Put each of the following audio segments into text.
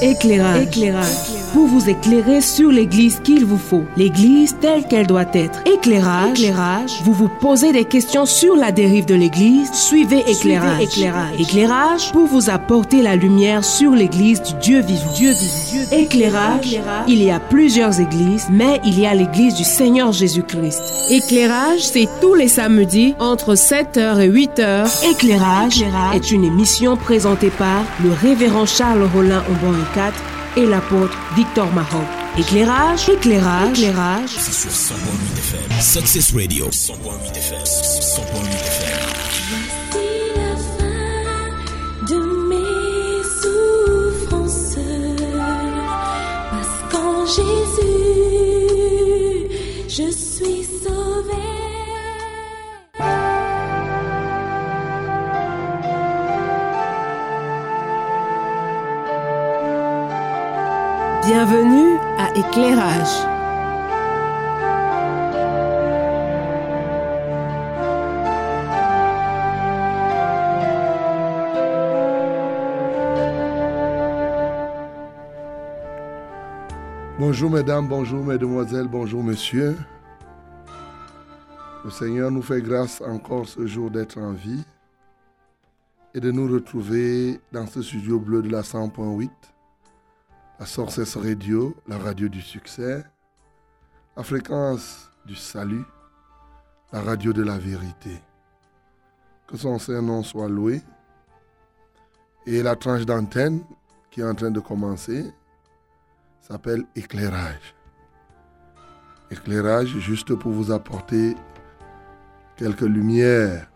Éclairage. Pour vous éclairer sur l'église qu'il vous faut. L'église telle qu'elle doit être. Éclairage. Éclairage. Vous vous posez des questions sur la dérive de l'église. Suivez éclairage. éclairage. Éclairage pour vous apporter la lumière sur l'église du Dieu vivant. Dieu vivant. Éclairage. Il y a plusieurs églises, mais il y a l'église du Seigneur Jésus-Christ. Éclairage, c'est tous les samedis entre 7h et 8h. Éclairage, est une émission présentée par le révérend Charles Rollin Aubon 4 et l'apôtre Victor Mahon. Éclairage, éclairage, éclairage. C'est sur 100.8 FM. Success Radio. 100.8 FM. 100.8 FM. Voici la fin de mes souffrances, parce qu'en Jésus, je suis sauvé. Bienvenue à Éclairage. Bonjour mesdames, bonjour mesdemoiselles, bonjour messieurs. Le Seigneur nous fait grâce encore ce jour d'être en vie et de nous retrouver dans ce studio bleu de la 100.8, la Sources Radio, la radio du succès, la fréquence du salut, la radio de la vérité. Que son Saint-Nom soit loué. Et la tranche d'antenne qui est en train de commencer s'appelle éclairage. Éclairage juste pour vous apporter quelques lumières,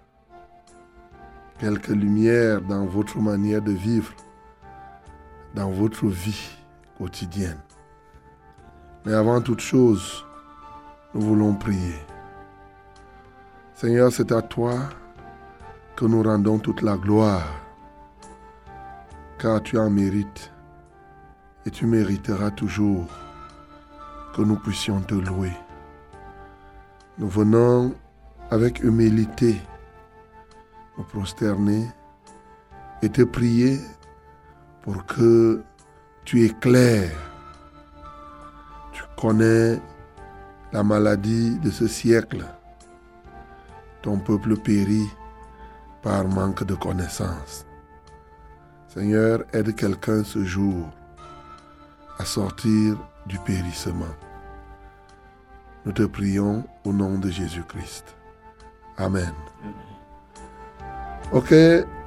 quelques lumières dans votre manière de vivre, dans votre vie Mais avant toute chose, nous voulons prier. Seigneur, c'est à toi que nous rendons toute la gloire, car tu en mérites et tu mériteras toujours que nous puissions te louer. Nous venons avec humilité nous prosterner et te prier pour que tu éclaires. Tu connais la maladie de ce siècle. Ton peuple périt par manque de connaissance. Seigneur, aide quelqu'un ce jour à sortir du périssement. Nous te prions au nom de Jésus-Christ. Amen. Ok,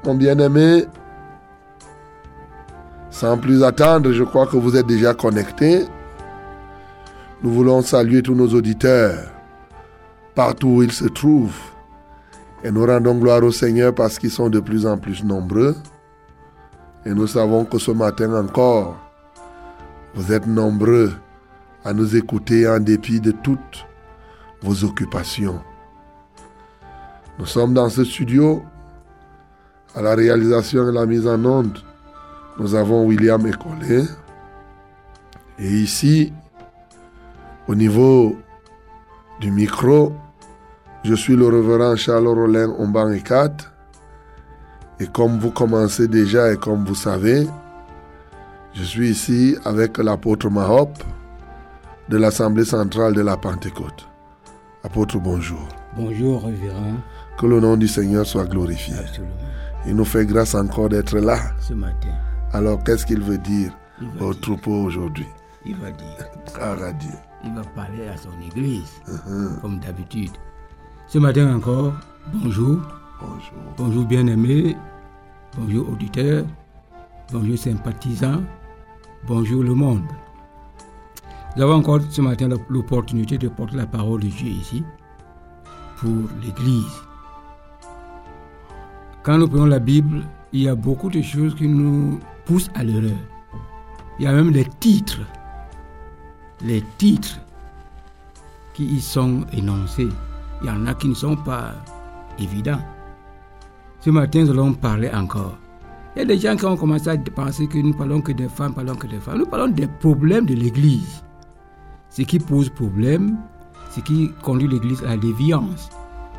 mon bien-aimé, sans plus attendre, je crois que vous êtes déjà connectés. Nous voulons saluer tous nos auditeurs, partout où ils se trouvent. Et nous rendons gloire au Seigneur parce qu'ils sont de plus en plus nombreux. Et nous savons que ce matin encore, vous êtes nombreux à nous écouter en dépit de toutes vos occupations. Nous sommes dans ce studio. À la réalisation et la mise en onde, nous avons William Ecolé. Et ici, au niveau du micro, je suis le révérend Charles Rollin Omban Ekat. Et comme vous commencez déjà et comme vous savez, je suis ici avec l'apôtre Mahop de l'Assemblée centrale de la Pentecôte. Apôtre, bonjour. Bonjour, révérend. Que le nom du Seigneur soit glorifié. Absolument. Il nous fait grâce encore d'être là. Ce matin, Alors, qu'est-ce qu'il veut dire au dire. troupeau aujourd'hui il va dire, à Dieu. il va parler à son église, Uh-huh. comme d'habitude. Ce matin encore, bonjour, Bonjour. bonjour bien-aimés, bonjour auditeurs, bonjour sympathisants, bonjour le monde. Nous avons encore ce matin l'opportunité de porter la parole de Dieu ici pour l'Église. Quand nous prenons la Bible, il y a beaucoup de choses qui nous poussent à l'erreur. Il y a même les titres, les titres qui y sont énoncés. Il y en a qui ne sont pas évidents. Ce matin, nous allons parler encore. Il y a des gens qui ont commencé à penser que nous parlons que des femmes, parlons que des femmes. Nous parlons des problèmes de l'Église. Ce qui pose problème, ce qui conduit l'Église à la déviance,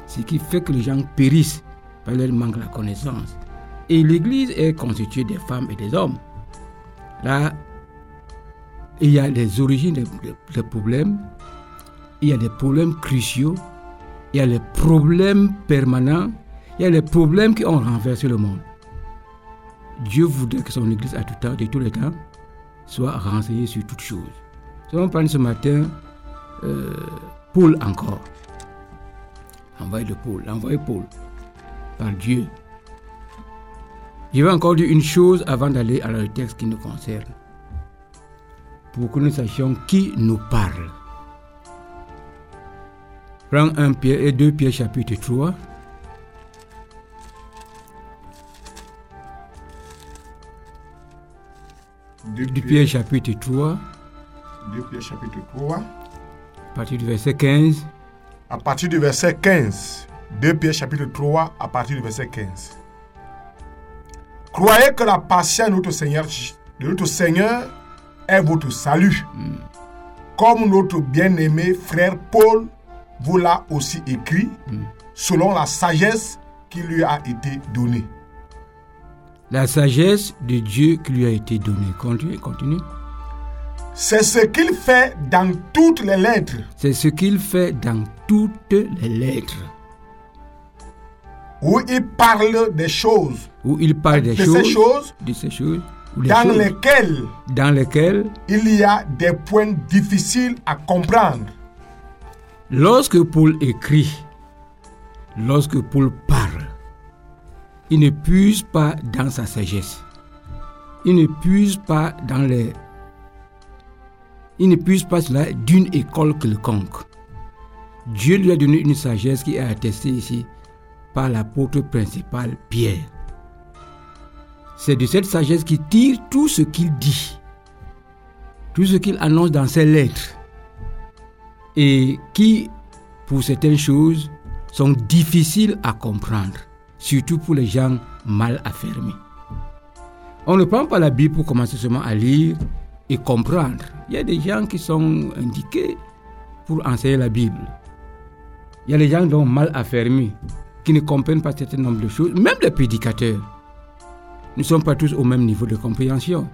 ce qui fait que les gens périssent par leur manque de la connaissance. Et l'Église est constituée des femmes et des hommes. Là, il y a les origines des, problèmes, il y a des problèmes cruciaux, il y a les problèmes permanents, il y a les problèmes qui ont renversé le monde. Dieu voudrait que son Église à tout temps, de tous les temps, soit renseignée sur toutes choses. Nous allons prendre ce matin euh, Paul encore. Envoyé de Paul, envoyé Paul par Dieu. Je vais encore dire une chose avant d'aller à le texte qui nous concerne. Pour que nous sachions qui nous parle. Prends 1 Pierre et 2 Pierre chapitre 3. Deux Du Pierre chapitre 3, Deux Pierre chapitre 3. à partir du verset 15. À partir du verset 15. 2 Pierre chapitre 3 à partir du verset 15. Croyez que la patience de notre Seigneur, de notre Seigneur est votre salut. Comme notre bien-aimé frère Paul vous l'a aussi écrit, selon la sagesse qui lui a été donnée. La sagesse de Dieu qui lui a été donnée. Continue, continue. C'est ce qu'il fait dans toutes les lettres C'est ce qu'il fait dans toutes les lettres. où il parle des choses, Où il parle des de choses, ces choses de ces choses, ou des dans choses lesquelles dans lesquelles, il y a des points difficiles à comprendre. lorsque Paul écrit, lorsque Paul parle, il ne puise pas dans sa sagesse. Il ne puise pas dans les. Il ne puise pas cela d'une école quelconque. Dieu lui a donné une sagesse qui est attestée ici par l'apôtre principal Pierre. C'est de cette sagesse qu'il tire tout ce qu'il dit, tout ce qu'il annonce dans ses lettres, et qui, pour certaines choses, sont difficiles à comprendre, surtout pour les gens mal affermés. On ne prend pas la Bible pour commencer seulement à lire et comprendre. Il y a des gens qui sont indiqués pour enseigner la Bible. Il y a des gens mal affermés, qui ne comprennent pas certain nombre de choses, même les prédicateurs. Nous ne sommes pas tous au même niveau de compréhension.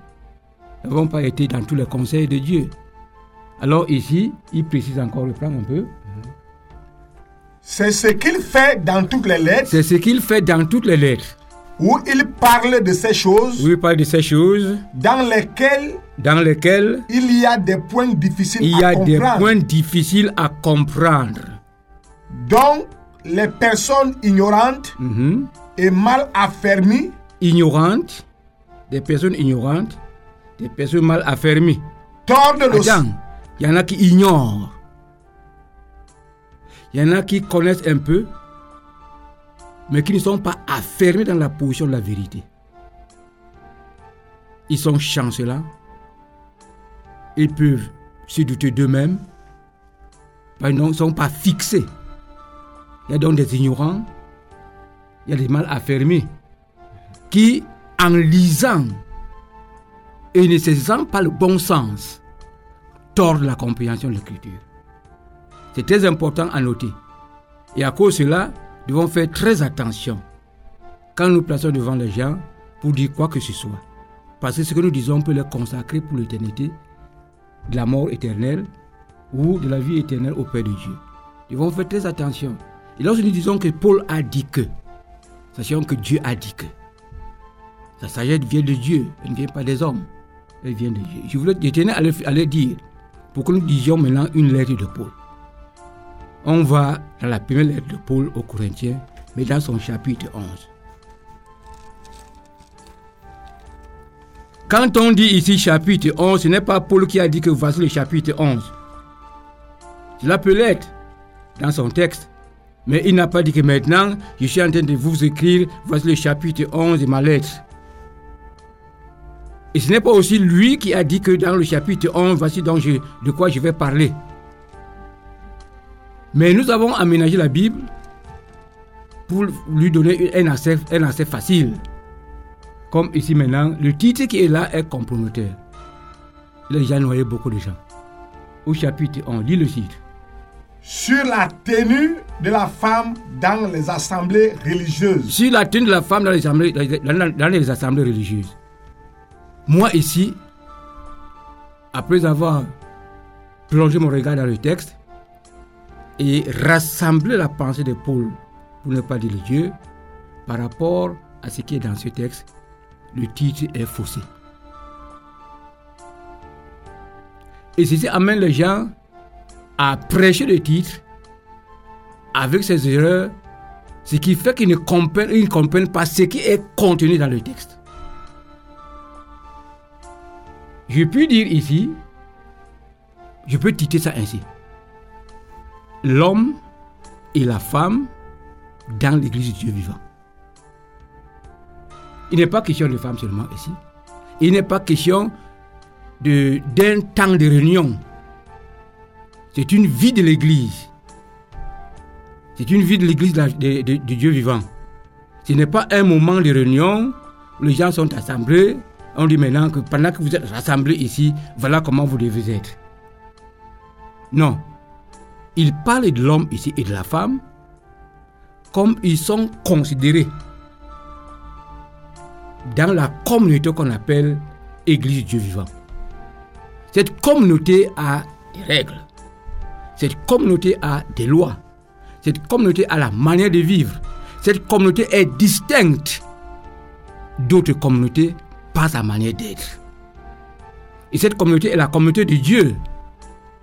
Nous n'avons pas été dans tous les conseils de Dieu. Alors ici, il précise encore, reprend un peu. C'est ce qu'il fait dans toutes les lettres C'est ce qu'il fait dans toutes les lettres. où il parle de ces choses Où il parle de ces choses dans lesquelles dans lesquelles il y a des points difficiles il y à a des comprendre. points difficiles à comprendre. Donc, les personnes ignorantes Mhm. et mal affermies Ignorantes, des personnes ignorantes, des personnes mal affermies. il y en a qui ignorent. Il y en a qui connaissent un peu, mais qui ne sont pas affermés dans la position de la vérité. Ils sont chancelants. Ils peuvent se douter d'eux-mêmes. Ils ne sont pas fixés. Il y a donc des ignorants, il y a des mal affermés, qui, en lisant et ne saisissant pas le bon sens, tordent la compréhension de l'écriture. C'est très important à noter. Et à cause de cela, nous devons faire très attention quand nous plaçons devant les gens pour dire quoi que ce soit. Parce que ce que nous disons peut les consacrer pour l'éternité, de la mort éternelle ou de la vie éternelle auprès de Dieu. Nous devons faire très attention. Et lorsque nous disons que Paul a dit que, sachant que Dieu a dit que. La sagesse vient de Dieu, elle ne vient pas des hommes. Elle vient de Dieu. Je voulais je tenais à le dire pour que nous disions maintenant une lettre de Paul. On va dans la première lettre de Paul aux Corinthiens, mais dans son chapitre 11. Quand on dit ici chapitre 11, ce n'est pas Paul qui a dit que voici le chapitre 11. Cela peut l'être dans son texte, mais il n'a pas dit que maintenant, je suis en train de vous écrire, voici le chapitre 11 de ma lettre. Et ce n'est pas aussi lui qui a dit que dans le chapitre 11, voici donc je- de quoi je vais parler. Mais nous avons aménagé la Bible pour lui donner un accès, un accès facile. Comme ici maintenant, le titre qui est là est comprometteur. Il a déjà noyé beaucoup de gens. Au chapitre 11, lis le titre. sur la tenue de la femme dans les assemblées religieuses. Sur la tenue de la femme dans les assemblées, dans- dans les assemblées religieuses. Moi ici, après avoir plongé mon regard dans le texte et rassemblé la pensée de Paul, pour ne pas dire Dieu, par rapport à ce qui est dans ce texte, le titre est faussé. Et ceci amène les gens à prêcher le titre avec ses erreurs, ce qui fait qu'ils ne comprennent, ne comprennent pas ce qui est contenu dans le texte. Je peux dire ici, je peux titrer ça ainsi. L'homme et la femme dans l'église du Dieu vivant. Il n'est pas question de femme seulement ici. Il n'est pas question d'un temps de réunion. C'est une vie de l'église. C'est une vie de l'église du Dieu vivant. Ce n'est pas un moment de réunion où les gens sont assemblés. On dit maintenant que pendant que vous êtes rassemblés ici, voilà comment vous devez être. Non. Il parle de l'homme ici et de la femme comme ils sont considérés dans la communauté qu'on appelle Église Dieu vivant. Cette communauté a des règles. Cette communauté a des lois. Cette communauté a la manière de vivre. Cette communauté est distincte d'autres communautés par sa manière d'être. Et cette communauté est la communauté de Dieu,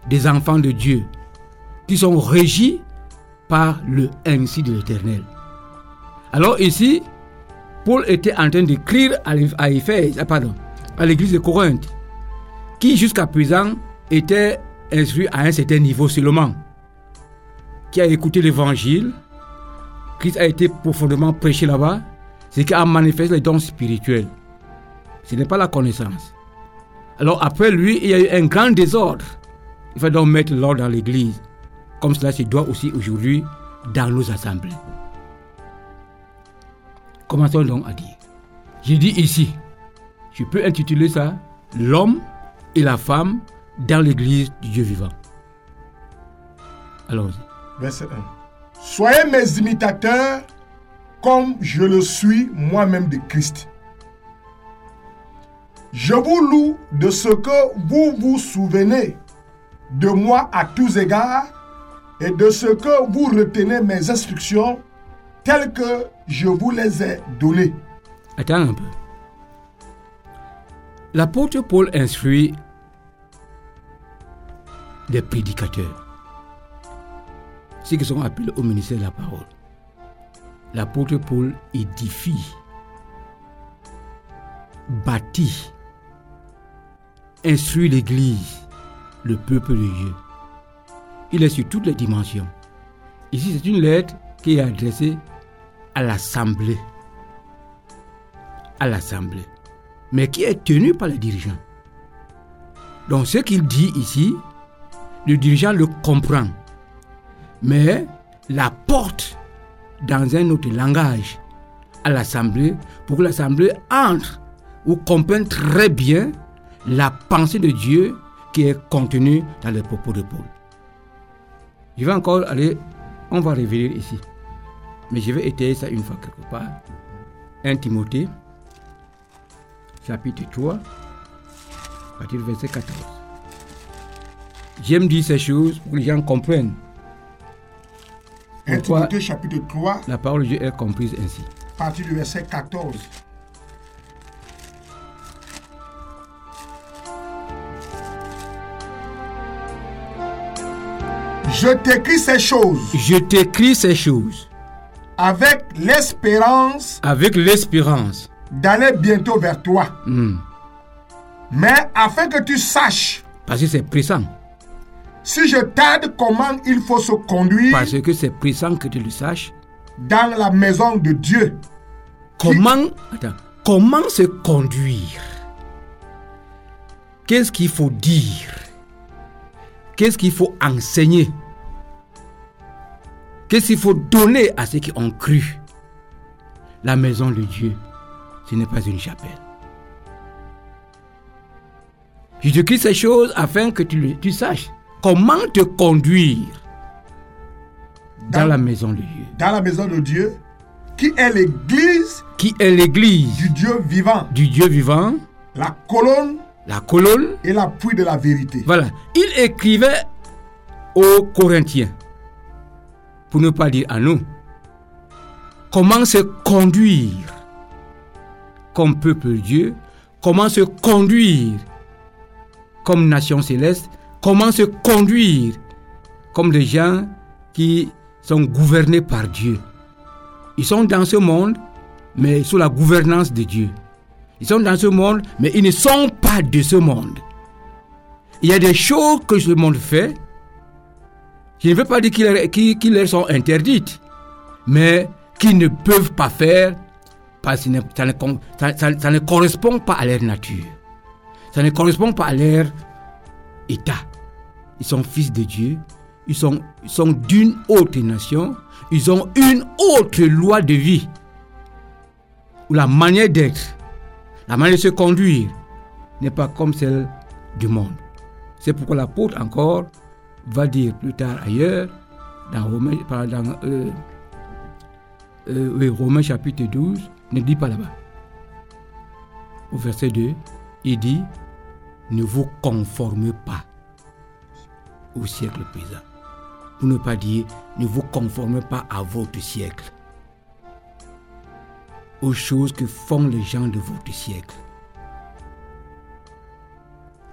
des enfants de Dieu, qui sont régis par le ainsi de l'Éternel. Alors ici, Paul était en train d'écrire à Éphèse, ah, pardon, à l'église de Corinthe, qui jusqu'à présent était instruit à un certain niveau seulement, qui a écouté l'évangile, Christ a été profondément prêché là-bas, c'est qui a manifesté les dons spirituels. Ce n'est pas la connaissance. Alors après lui, il y a eu un grand désordre. Il faut donc mettre l'ordre dans l'église, comme cela se doit aussi aujourd'hui dans nos assemblées. Commençons donc à dire. J'ai dit ici, je peux intituler ça L'homme et la femme dans l'église du Dieu vivant. Allons-y. Verset 1. Soyez mes imitateurs comme je le suis moi-même de Christ. Je vous loue de ce que vous vous souvenez de moi à tous égards et de ce que vous retenez mes instructions telles que je vous les ai données. Attends un peu. L'apôtre Paul instruit des prédicateurs, ceux qui sont appelés au ministère de la parole. L'apôtre Paul édifie, bâtit, instruit l'Église, le peuple de Dieu. Il est sur toutes les dimensions. Ici, c'est une lettre qui est adressée à l'Assemblée à l'Assemblée, mais qui est tenu par les dirigeants. Donc ce qu'il dit ici, le dirigeant le comprend, mais l'apporte dans un autre langage à l'Assemblée pour que l'Assemblée entre ou comprenne très bien la pensée de Dieu qui est contenue dans les propos de Paul. Je vais encore aller, on va revenir ici, mais je vais étayer ça une fois quelque part. 1 Timothée chapitre 3, à partir du verset 14. J'aime dire ces choses pour que les gens comprennent 1 Pourquoi Timothée chapitre 3, la parole de Dieu est comprise ainsi. partir du verset 14. Je t'écris ces choses Je t'écris ces choses avec l'espérance avec l'espérance. d'aller bientôt vers toi. Hmm. Mais afin que tu saches, Parce que c'est pressant. si je t'aide comment il faut se conduire Parce que c'est pressant que tu le saches. dans la maison de Dieu. Comment, attends, comment se conduire? Qu'est-ce qu'il faut dire? Qu'est-ce qu'il faut enseigner? Qu'est-ce qu'il faut donner à ceux qui ont cru La maison de Dieu, ce n'est pas une chapelle. Je te crie ces choses afin que tu, saches comment te conduire dans Dans- la maison de Dieu, Dans la maison de Dieu, qui est l'église qui est l'église du Dieu vivant, du Dieu vivant, la colonne la colonne. et l'appui de la vérité. Voilà. Il écrivait aux Corinthiens, pour ne pas dire à nous, comment se conduire comme peuple Dieu, comment se conduire comme nation céleste, comment se conduire comme des gens qui sont gouvernés par Dieu? Ils sont dans ce monde, mais sous la gouvernance de Dieu. Ils sont dans ce monde, mais ils ne sont pas de ce monde. Il y a des choses que ce monde fait. Je ne veux pas dire qu'il leur- sont interdites, mais qu'ils ne peuvent pas faire parce que ça ne- correspond pas à leur nature. Ça ne correspond pas à leur état. Ils sont fils de Dieu. Ils sont, sont d'une autre nation. Ils ont une autre loi de vie. Ou la manière d'être, la manière de se conduire n'est pas comme celle du monde. C'est pourquoi l'apôtre encore va dire plus tard ailleurs, dans dans, euh, euh, Romains chapitre 12, ne dit pas là-bas. Au verset 2, il dit, ne vous conformez pas au siècle présent. Pour ne pas dire, ne vous conformez pas à votre siècle. Aux choses que font les gens de votre siècle.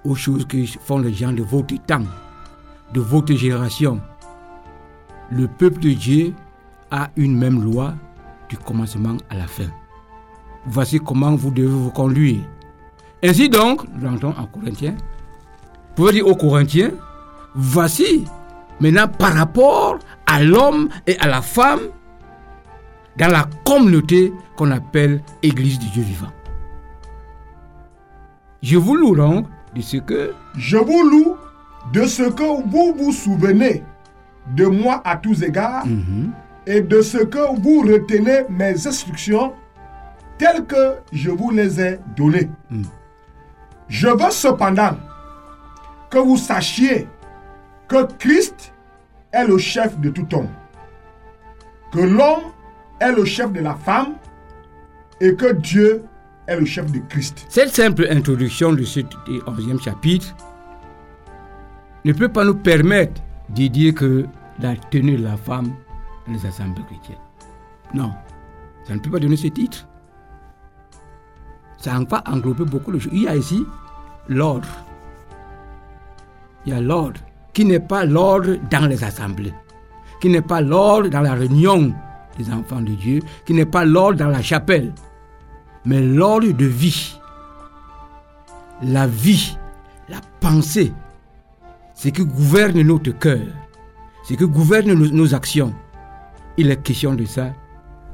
Aux choses que font les gens de votre temps, de votre génération. Le peuple de Dieu a une même loi du commencement à la fin. Voici comment vous devez vous conduire. Ainsi donc, rentrons en Corinthiens. Vous pouvez dire aux Corinthiens, voici maintenant par rapport à l'homme et à la femme dans la communauté qu'on appelle Église du Dieu vivant. Je vous loue donc de ce que Je vous loue de ce que vous vous souvenez de moi à tous égards et de ce que vous retenez mes instructions telles que je vous les ai données. Je veux cependant que vous sachiez que Christ est le chef de tout homme, que l'homme est le chef de la femme et que Dieu est le chef de Christ. cette simple introduction de ce 11e chapitre ne peut pas nous permettre de dire que la tenue de la femme dans les assemblées chrétiennes. Non, ça ne peut pas donner ce titre. Ça va englober beaucoup de choses. Il y a ici l'ordre. Il y a l'ordre qui n'est pas l'ordre dans les assemblées, qui n'est pas l'ordre dans la réunion des enfants de Dieu, qui n'est pas l'ordre dans la chapelle, mais l'ordre de vie. La vie, la pensée, ce qui gouverne notre cœur, ce qui gouverne nos, nos actions. Il est question de ça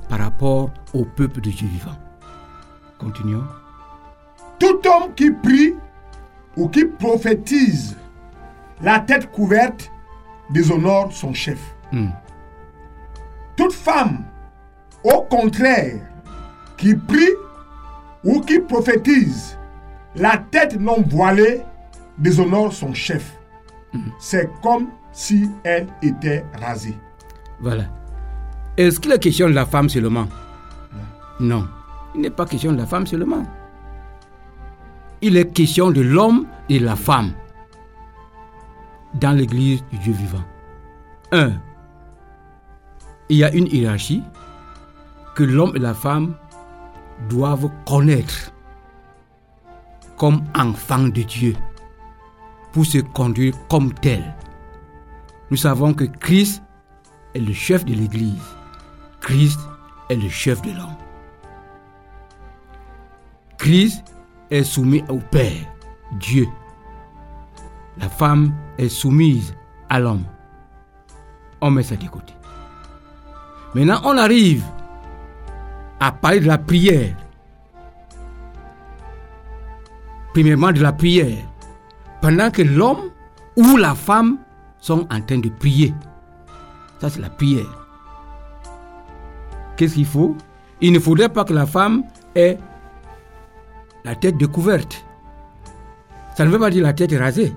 par rapport au peuple de Dieu vivant. Continuons. Tout homme qui prie ou qui prophétise la tête couverte déshonore son chef. Hmm. Toute femme, au contraire, qui prie ou qui prophétise la tête non voilée déshonore son chef. C'est comme si elle était rasée. Voilà. Est-ce qu'il est question de la femme seulement? Non. Il n'est pas question de la femme seulement. Il est question de l'homme et de la femme dans l'église du Dieu vivant. Un, il y a une hiérarchie que l'homme et la femme doivent connaître comme enfants de Dieu pour se conduire comme tels. Nous savons que Christ est le chef de l'Église. Christ est le chef de l'homme. Christ est soumis au Père, Dieu. La femme est soumise à l'homme. On met ça de côté. Maintenant, on arrive à parler de la prière. Premièrement, de la prière. Pendant que l'homme ou la femme sont en train de prier. Ça, c'est la prière. Qu'est-ce qu'il faut? Il ne faudrait pas que la femme ait la tête découverte. Ça ne veut pas dire la tête rasée.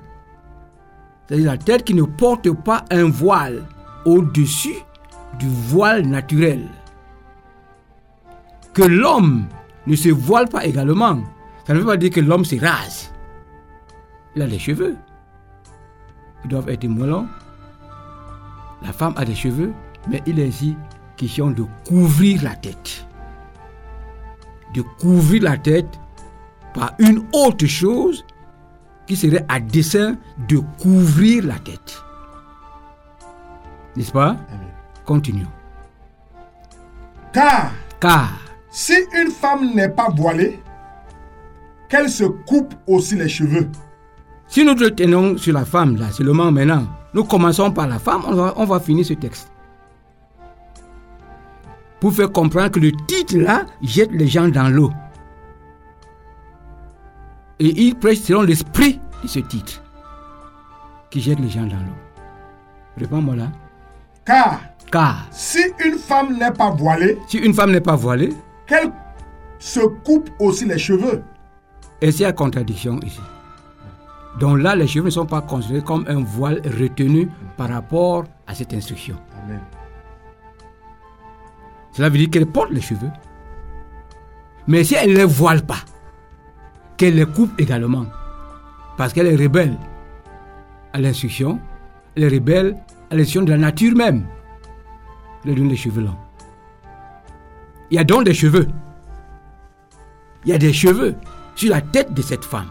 C'est-à-dire la tête qui ne porte pas un voile au-dessus du voile naturel. Que l'homme ne se voile pas également. Ça ne veut pas dire que l'homme se rase. Il a des cheveux. Ils doivent être moins longs. La femme a des cheveux, mais il est ici question de couvrir la tête. De couvrir la tête par une autre chose qui serait à dessein de couvrir la tête. N'est-ce pas? Continuons. Car Car si une femme n'est pas voilée, qu'elle se coupe aussi les cheveux. Si nous te tenons sur la femme, là, c'est le moment maintenant, nous commençons par la femme, on va, on va finir ce texte. Pour faire comprendre que le titre là jette les gens dans l'eau. Et il prêche selon l'esprit de ce titre qui jette les gens dans l'eau. Réponds-moi là. Car Car si une femme n'est pas voilée, si une femme n'est pas voilée, qu'elle se coupe aussi les cheveux. Et c'est la contradiction ici. Donc là, les cheveux ne sont pas considérés comme un voile retenu par rapport à cette instruction. Amen. Cela veut dire qu'elle porte les cheveux. Mais si elle ne les voile pas, qu'elle les coupe également, parce qu'elle est rebelle à l'instruction, elle est rebelle à l'instruction de la nature même. Elle donne les cheveux longs. Il y a donc des cheveux. Il y a des cheveux sur la tête de cette femme.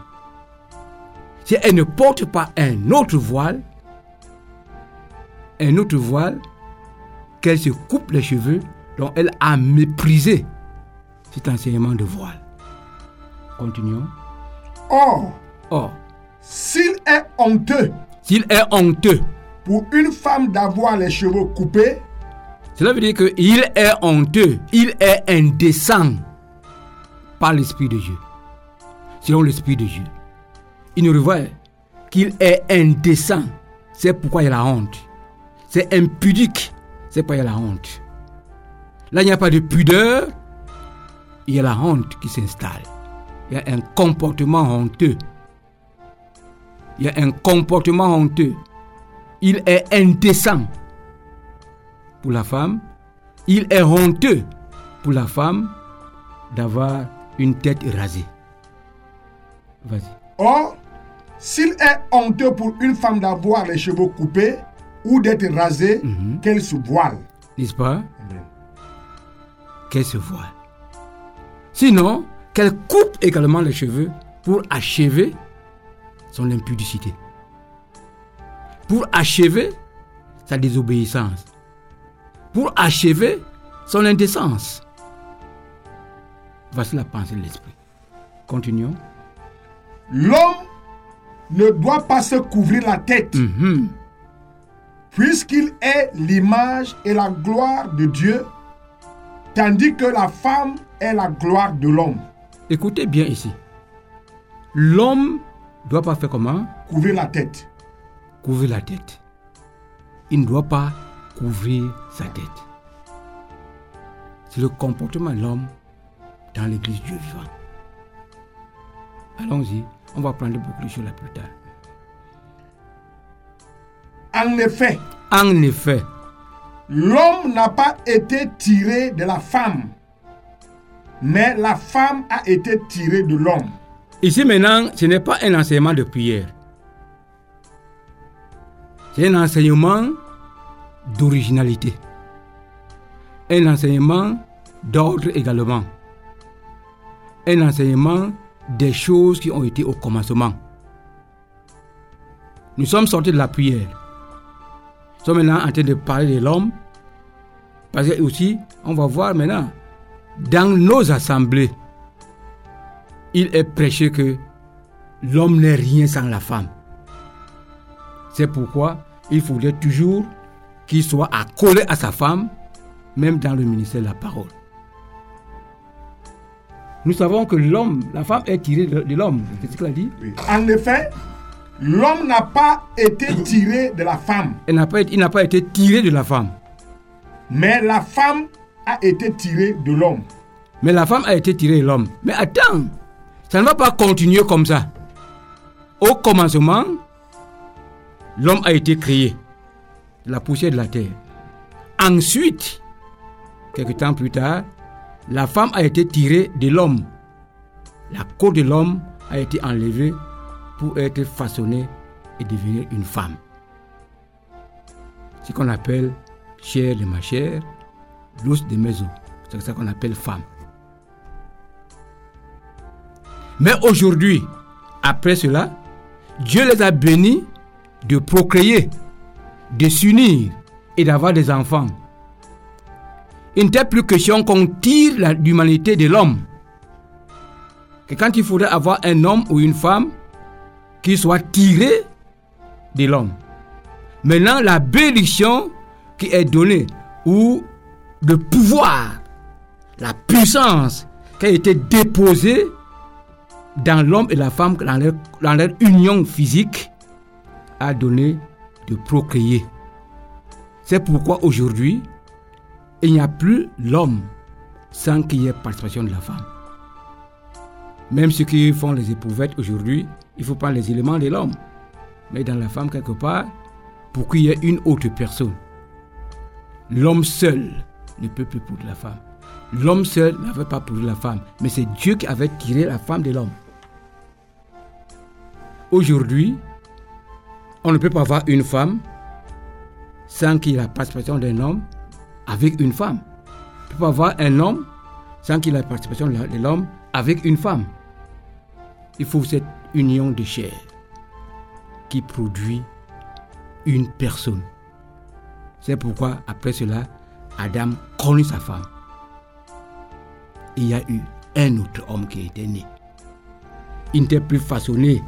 Si elle ne porte pas un autre voile, un autre voile, qu'elle se coupe les cheveux, donc elle a méprisé cet enseignement de voile. Continuons. Or, Or, s'il est honteux s'il est honteux, pour une femme d'avoir les cheveux coupés, cela veut dire qu'il est honteux, il est indécent par l'Esprit de Dieu. Selon l'Esprit de Dieu. Il nous revoit qu'il est indécent. C'est pourquoi il y a la honte. C'est impudique. C'est pourquoi il a la honte. Là, il n'y a pas de pudeur. Il y a la honte qui s'installe. Il y a un comportement honteux. Il y a un comportement honteux. Il est indécent pour la femme. Il est honteux pour la femme d'avoir une tête rasée. Vas-y. or, s'il est honteux pour une femme d'avoir les cheveux coupés ou d'être rasée, Mhm. qu'elle se voile. N'est-ce pas? Qu'elle se voile. Sinon, qu'elle coupe également les cheveux pour achever son impudicité. Pour achever sa désobéissance. Pour achever son indécence. Voici la pensée de l'esprit. Continuons. L'homme ne doit pas se couvrir la tête, Mhm. puisqu'il est l'image et la gloire de Dieu, tandis que la femme est la gloire de l'homme. Écoutez bien ici. L'homme doit pas faire comment? Couvrir la tête. Couvrir la tête. Il ne doit pas couvrir sa tête. C'est le comportement de l'homme dans l'église Dieu vivant. Allons-y, on va prendre beaucoup de choses là plus tard. En effet, En effet, l'homme n'a pas été tiré de la femme, mais la femme a été tirée de l'homme. ici maintenant, ce n'est pas un enseignement de prière. C'est un enseignement d'originalité. Un enseignement d'ordre également. Un enseignement des choses qui ont été au commencement. Nous sommes sortis de la prière. Nous sommes maintenant en train de parler de l'homme. Parce que aussi, on va voir maintenant, dans nos assemblées, il est prêché que l'homme n'est rien sans la femme. C'est pourquoi il faudrait toujours qu'il soit accolé à sa femme, même dans le ministère de la parole. Nous savons que l'homme, la femme est tirée de, de l'homme. C'est ce qu'il a dit. En effet, l'homme n'a pas été tiré de la femme, n'a pas il n'a pas été tiré de la femme. mais la femme a été tirée de l'homme. Mais la femme a été tirée de l'homme. Mais attends, ça ne va pas continuer comme ça. Au commencement, l'homme a été créé la poussière de la terre. Ensuite, quelques temps plus tard, la femme a été tirée de l'homme. La côte de l'homme a été enlevée pour être façonnée et devenir une femme. Ce qu'on appelle chair de ma chair, l'os de mes os. C'est ça qu'on appelle femme. Mais aujourd'hui, après cela, Dieu les a bénis de procréer, de s'unir et d'avoir des enfants. Il n'était plus question qu'on tire l'humanité de l'homme. Que quand il faudrait avoir un homme ou une femme qui soit tiré de l'homme. Maintenant, la bénédiction qui est donnée, ou le pouvoir, la puissance qui a été déposée dans l'homme et la femme, dans leur, dans leur union physique, a donné de procréer. C'est pourquoi aujourd'hui, il n'y a plus l'homme sans qu'il y ait participation de la femme. Même ceux qui font les éprouvettes aujourd'hui, il faut prendre les éléments de l'homme. Mais dans la femme, quelque part, pour qu'il y ait une autre personne. L'homme seul ne peut plus pour la femme. L'homme seul n'avait pas pour la femme, mais c'est Dieu qui avait tiré la femme de l'homme. Aujourd'hui, on ne peut pas avoir une femme sans qu'il y ait la participation d'un homme avec une femme. Ne peut pas avoir un homme sans qu'il ait la participation de l'homme avec une femme. Il faut cette union de chair qui produit une personne. C'est pourquoi, après cela, Adam connut sa femme. Il y a eu un autre homme qui était né. Il n'était plus façonné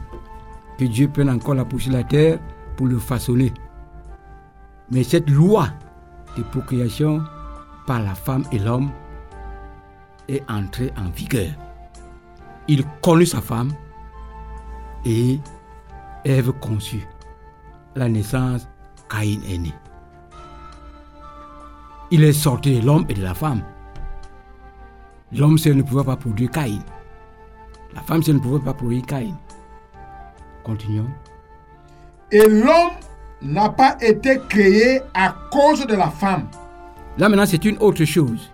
que Dieu prenne encore la poussière de la terre pour le façonner. Mais cette loi de procréation par la femme et l'homme est entrée en vigueur. Il connut sa femme et Ève conçut. La naissance, Caïn est né. Il est sorti de l'homme et de la femme. L'homme seul ne pouvait pas produire Caïn. La femme seule ne pouvait pas produire Caïn. Continuons. Et l'homme n'a pas été créé à cause de la femme. Là maintenant, c'est une autre chose.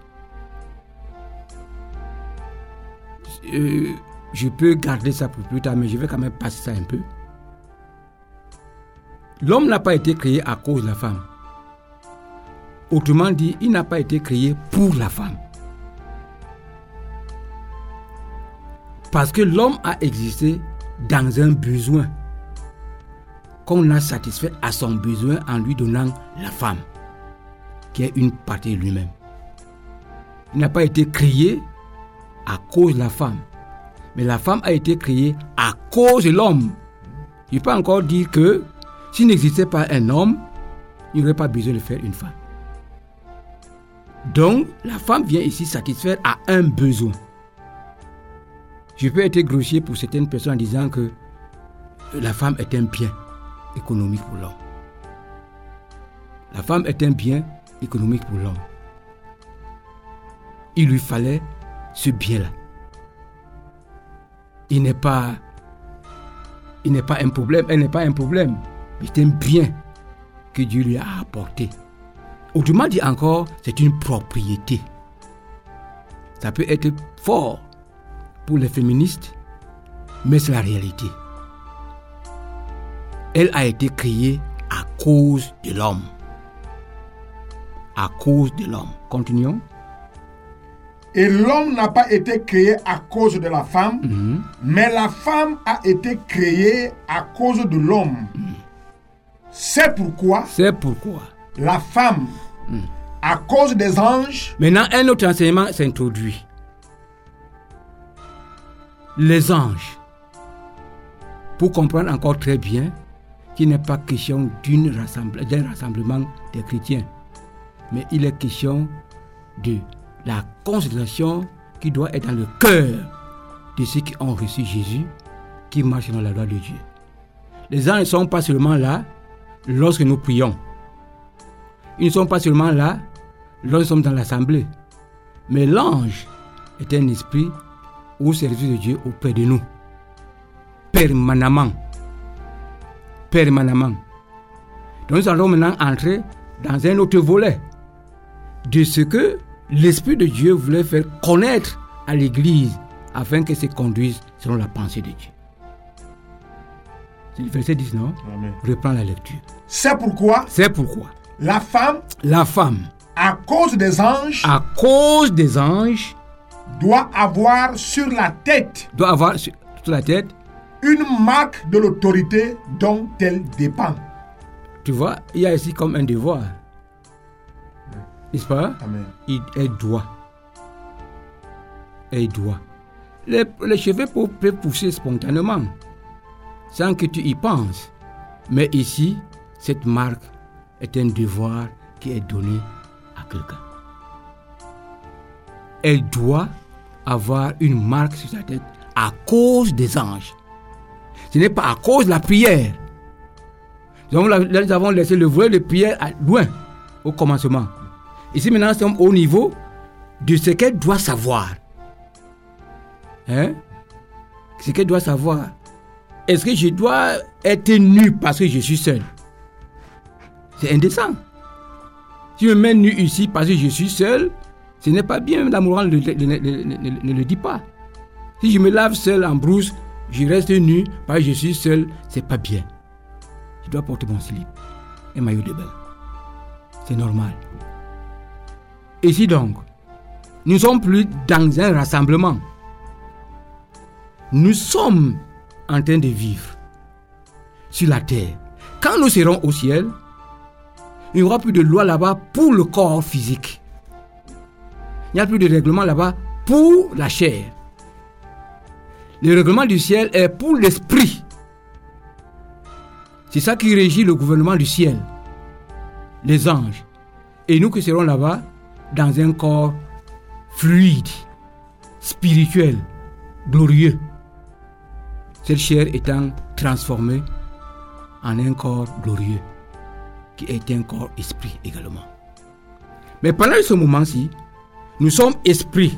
Euh, je peux garder ça pour plus tard, mais je vais quand même passer ça un peu. L'homme n'a pas été créé à cause de la femme. Autrement dit, il n'a pas été créé pour la femme. Parce que l'homme a existé dans un besoin qu'on a satisfait à son besoin en lui donnant la femme qui est une partie lui-même. Il n'a pas été créé à cause de la femme, mais la femme a été créée à cause de l'homme. Je peux encore dire que s'il n'existait pas un homme, il n'y aurait pas besoin de faire une femme. Donc, la femme vient ici satisfaire à un besoin. Je peux être grossier pour certaines personnes en disant que la femme est un bien économique pour l'homme. La femme est un bien économique pour l'homme. Il lui fallait ce bien-là. Il n'est pas, il n'est pas un problème, elle n'est pas un problème. C'est un bien que Dieu lui a apporté. Autrement dit encore, c'est une propriété. Ça peut être fort pour les féministes, mais c'est la réalité. Elle a été créée à cause de l'homme. À cause de l'homme. Continuons. Et l'homme n'a pas été créé à cause de la femme, Mhm. mais la femme a été créée à cause de l'homme. C'est pourquoi C'est pourquoi. la femme, à cause des anges, Maintenant, un autre enseignement s'introduit. Les anges. Pour comprendre encore très bien qu'il n'est pas question d'un rassemblement des chrétiens, mais il est question de la considération qui doit être dans le cœur de ceux qui ont reçu Jésus, qui marchent dans la loi de Dieu. Les anges ne sont pas seulement là lorsque nous prions. Ils ne sont pas seulement là lorsque nous sommes dans l'assemblée. Mais l'ange est un esprit au service de Dieu auprès de nous. Permanemment. Permanemment. Donc nous allons maintenant entrer dans un autre volet de ce que l'Esprit de Dieu voulait faire connaître à l'Église afin qu'elle se conduise selon la pensée de Dieu. C'est le verset 10, non? Amen. Reprends la lecture. C'est pourquoi C'est pourquoi la femme, la femme, à cause des anges, à cause des anges, doit avoir sur la tête doit avoir sur sur la tête, une marque de l'autorité dont elle dépend. tu vois, il y a ici comme un devoir. N'est-ce pas? Amen. il, Elle doit. Elle doit. Les, les cheveux peuvent peuvent pousser spontanément, sans que tu y penses. Mais ici, cette marque est un devoir qui est donné à quelqu'un. Elle doit avoir une marque sur sa tête à cause des anges. Ce n'est pas à cause de la prière. Nous avons, laissé le volet de prière loin, au commencement. Ici maintenant, nous sommes au niveau de ce qu'elle doit savoir. Hein? Ce qu'elle doit savoir. Est-ce que je dois être nu parce que je suis seul? C'est indécent. Si je me mets nu ici parce que je suis seul, ce n'est pas bien. La morale ne- ne le dit pas. Si je me lave seul en brousse, je reste nu parce que je suis seul, c'est pas bien. Je dois porter mon slip et maillot de bain. C'est normal. Ici donc, nous ne sommes plus dans un rassemblement. Nous sommes en train de vivre sur la terre. Quand nous serons au ciel, il n'y aura plus de loi là-bas pour le corps physique. Il n'y a plus de règlement là-bas pour la chair. Le règlement du ciel est pour l'esprit. C'est ça qui régit le gouvernement du ciel. Les anges. Et nous qui serons là-bas dans un corps fluide, spirituel, glorieux. Cette chair étant transformée en un corps glorieux, qui est un corps esprit également. Mais pendant ce moment-ci, nous sommes esprits,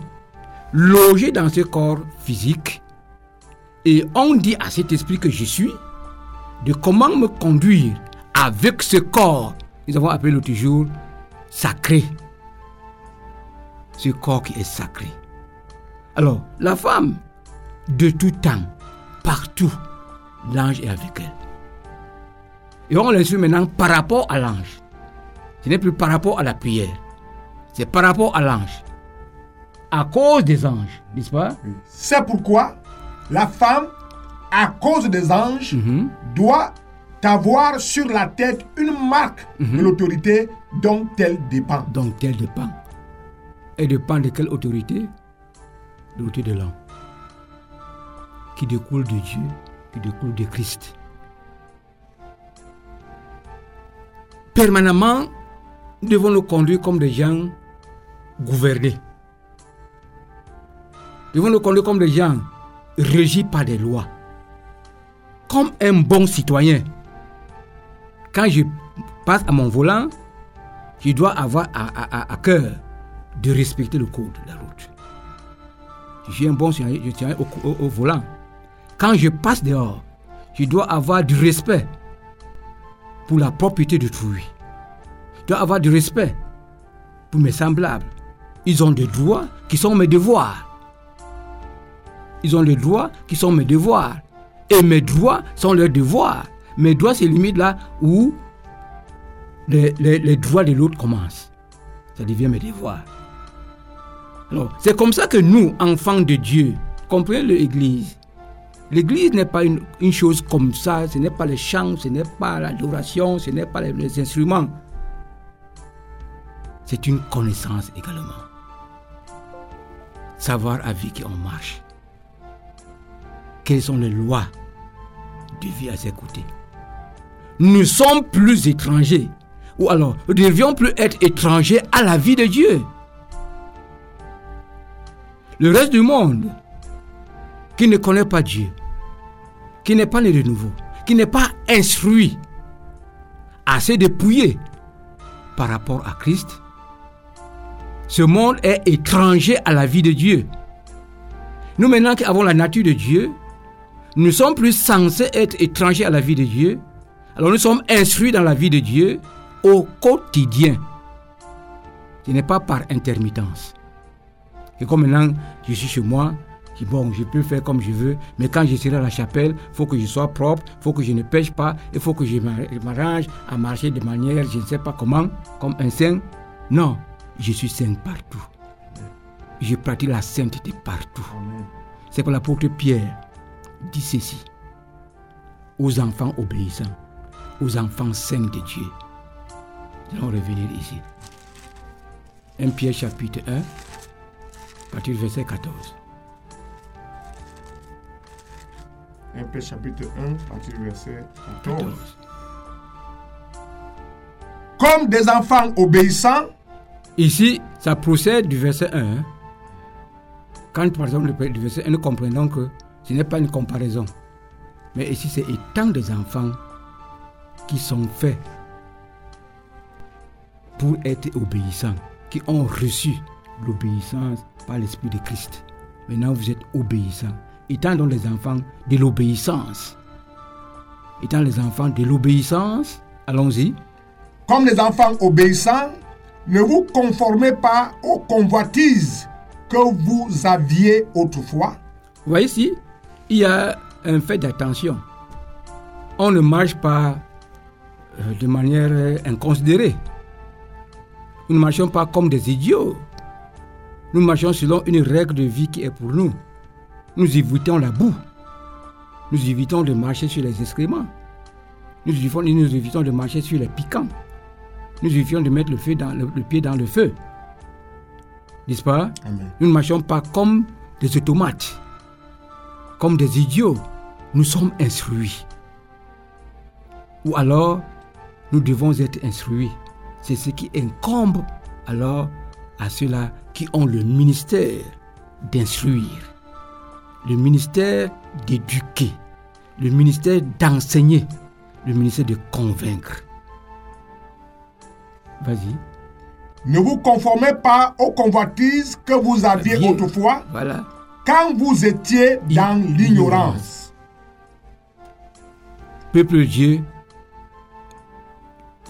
logés dans ce corps physique, et on dit à cet esprit que je suis, de comment me conduire avec ce corps, nous avons appelé l'autre jour, sacré. Ce corps qui est sacré. Alors, la femme, de tout temps, partout, l'ange est avec elle. Et on l'instruit maintenant par rapport à l'ange. Ce n'est plus par rapport à la prière. C'est par rapport à l'ange. À cause des anges, n'est-ce pas? C'est pourquoi la femme, à cause des anges, Mhm. doit avoir sur la tête une marque de l'autorité dont elle dépend. Donc, elle dépend. Elle dépend de quelle autorité? De l'autorité de l'homme. Qui découle de Dieu, qui découle de Christ. Permanemment, nous devons nous conduire comme des gens gouvernés. Nous devons nous conduire comme des gens régis par des lois. Comme un bon citoyen. Quand je passe à mon volant, je dois avoir à, cœur de respecter le code de la route. Je suis un bon citoyen, je tiens au volant. Quand je passe dehors, je dois avoir du respect pour la propriété d'autrui. Je dois avoir du respect pour mes semblables. Ils ont des droits qui sont mes devoirs. Ils ont des droits qui sont mes devoirs. Et mes droits sont leurs devoirs. Mes droits se limitent là où les, les- les droits de l'autre commencent. Ça devient mes devoirs. Alors, c'est comme ça que nous, enfants de Dieu, comprenez l'Église. L'Église n'est pas une, chose comme ça, ce n'est pas les chants, ce n'est pas l'adoration, ce n'est pas les, les instruments. C'est une connaissance également. Savoir avec qui on marche. Quelles sont les lois de vie à ses côtés. Nous sommes plus étrangers. Ou alors, nous ne devions plus être étrangers à la vie de Dieu. Le reste du monde qui ne connaît pas Dieu, qui n'est pas né de nouveau, qui n'est pas instruit, assez dépouillé par rapport à Christ, ce monde est étranger à la vie de Dieu. Nous maintenant qui avons la nature de Dieu, nous ne sommes plus censés être étrangers à la vie de Dieu. Alors nous sommes instruits dans la vie de Dieu au quotidien. Ce n'est pas par intermittence. Et comme maintenant je suis chez moi, bon, je peux faire comme je veux, mais quand je serai à la chapelle, il faut que je sois propre, il faut que je ne pêche pas, il faut que je m'arrange à marcher de manière, je ne sais pas comment, comme un saint. Non, je suis saint partout. Je pratique la sainteté partout. C'est pour l'apôtre Pierre dit ceci aux enfants obéissants, aux enfants saints de Dieu. Nous allons revenir ici. 1 Pierre chapitre 1, à partir du verset 14. 1 Pierre chapitre 1, à partir du verset 14. 14. Comme des enfants obéissants, Ici, ça procède du verset 1. hein. Quand, par exemple, le- du verset 1, nous comprenons que ce n'est pas une comparaison. Mais ici, c'est étant des enfants qui sont faits pour être obéissants, qui ont reçu l'obéissance par l'Esprit de Christ. Maintenant, vous êtes obéissants. Étant donc les enfants de l'obéissance. Étant les enfants de l'obéissance, allons-y. comme des enfants obéissants, ne vous conformez pas aux convoitises que vous aviez autrefois. Vous voyez ici, il y a un fait d'attention. On ne marche pas euh, de manière inconsidérée. Nous ne marchons pas comme des idiots. Nous marchons selon une règle de vie qui est pour nous. Nous évitons la boue. Nous évitons de marcher sur les excréments. Nous évitons, nous évitons de marcher sur les piquants. Nous évitons de mettre le, feu dans le- le pied dans le feu. N'est-ce pas? Amen. nous ne marchons pas comme des automates, comme des idiots. Nous sommes instruits. Ou alors, nous devons être instruits. C'est ce qui incombe alors à ceux-là qui ont le ministère d'instruire, le ministère d'éduquer, le ministère d'enseigner, le ministère de convaincre. Vas-y. Ne vous conformez pas aux convoitises que vous aviez autrefois Voilà. Quand vous étiez dans l'ignorance. Peuple Dieu,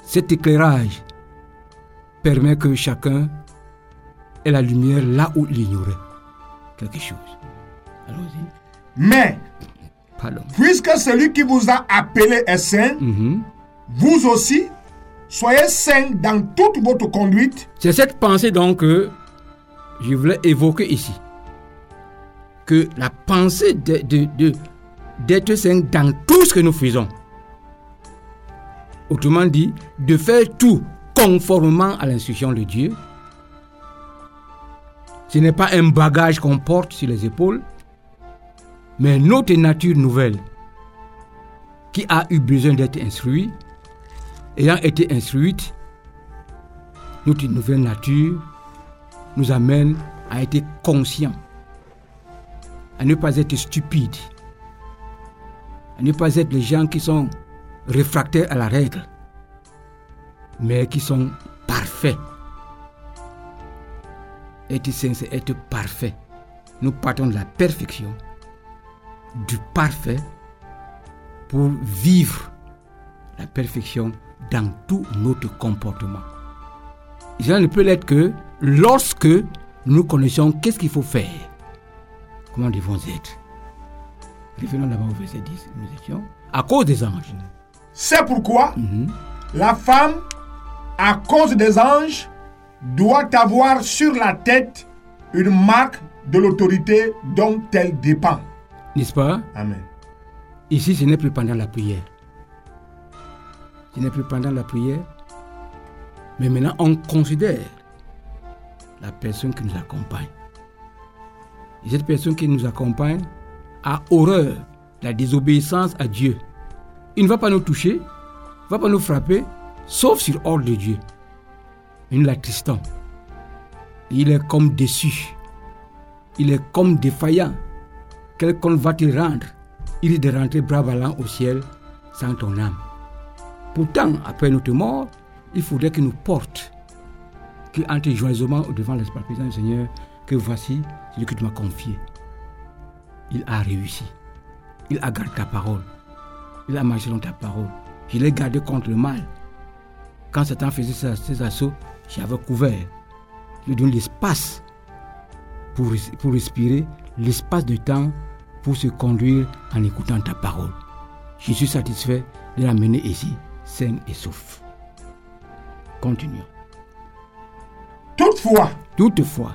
cet éclairage permet que chacun ait la lumière là où il ignorait quelque chose. Allons-y. Mais, Pardon. puisque celui qui vous a appelé est saint, Mhm. vous aussi, soyez saints dans toute votre conduite, C'est cette pensée donc que je voulais évoquer ici. Que la pensée de- de- d'être saint dans tout ce que nous faisons. Autrement dit, de faire tout conformément à l'instruction de Dieu. Ce n'est pas un bagage qu'on porte sur les épaules, mais notre nature nouvelle qui a eu besoin d'être instruite, ayant été instruite, notre nouvelle nature nous amène à être conscients, à ne pas être stupides, à ne pas être les gens qui sont réfractaires à la règle, mais qui sont parfaits. Être saint, c'est être parfait. Nous partons de la perfection, du parfait, pour vivre la perfection dans tout notre comportement. Cela ne peut l'être que lorsque nous connaissons qu'est-ce qu'il faut faire. Comment devons être? Revenons d'abord au verset 10. Nous étions à cause des anges. C'est pourquoi Mhm. la femme, à cause des anges, doit avoir sur la tête une marque de l'autorité dont elle dépend. N'est-ce pas? Amen. Ici, ce n'est plus pendant la prière. Ce n'est plus pendant la prière. Mais maintenant, on considère la personne qui nous accompagne. Et cette personne qui nous accompagne a horreur de la désobéissance à Dieu. Il ne va pas nous toucher, ne va pas nous frapper, sauf sur ordre de Dieu. Et nous l'attestons. Il est comme déçu. Il est comme défaillant. Quelqu'un va te rendre. Il est de rentrer bras ballants au ciel sans ton âme. Pourtant, après notre mort, il faudrait qu'il nous porte, qu'il entre joyeusement devant l'Esprit présent du Seigneur, que voici celui que tu m'as confié. Il a réussi. Il a gardé ta parole. Il a marché dans ta parole. Je l'ai gardé contre le mal. Quand Satan faisait ses, assauts, j'avais couvert. Je lui donne l'espace pour, pour respirer l'espace de temps pour se conduire en écoutant ta parole. Je suis satisfait de l'amener ici, saine et sauf. Continuons. Toutefois, Toutefois,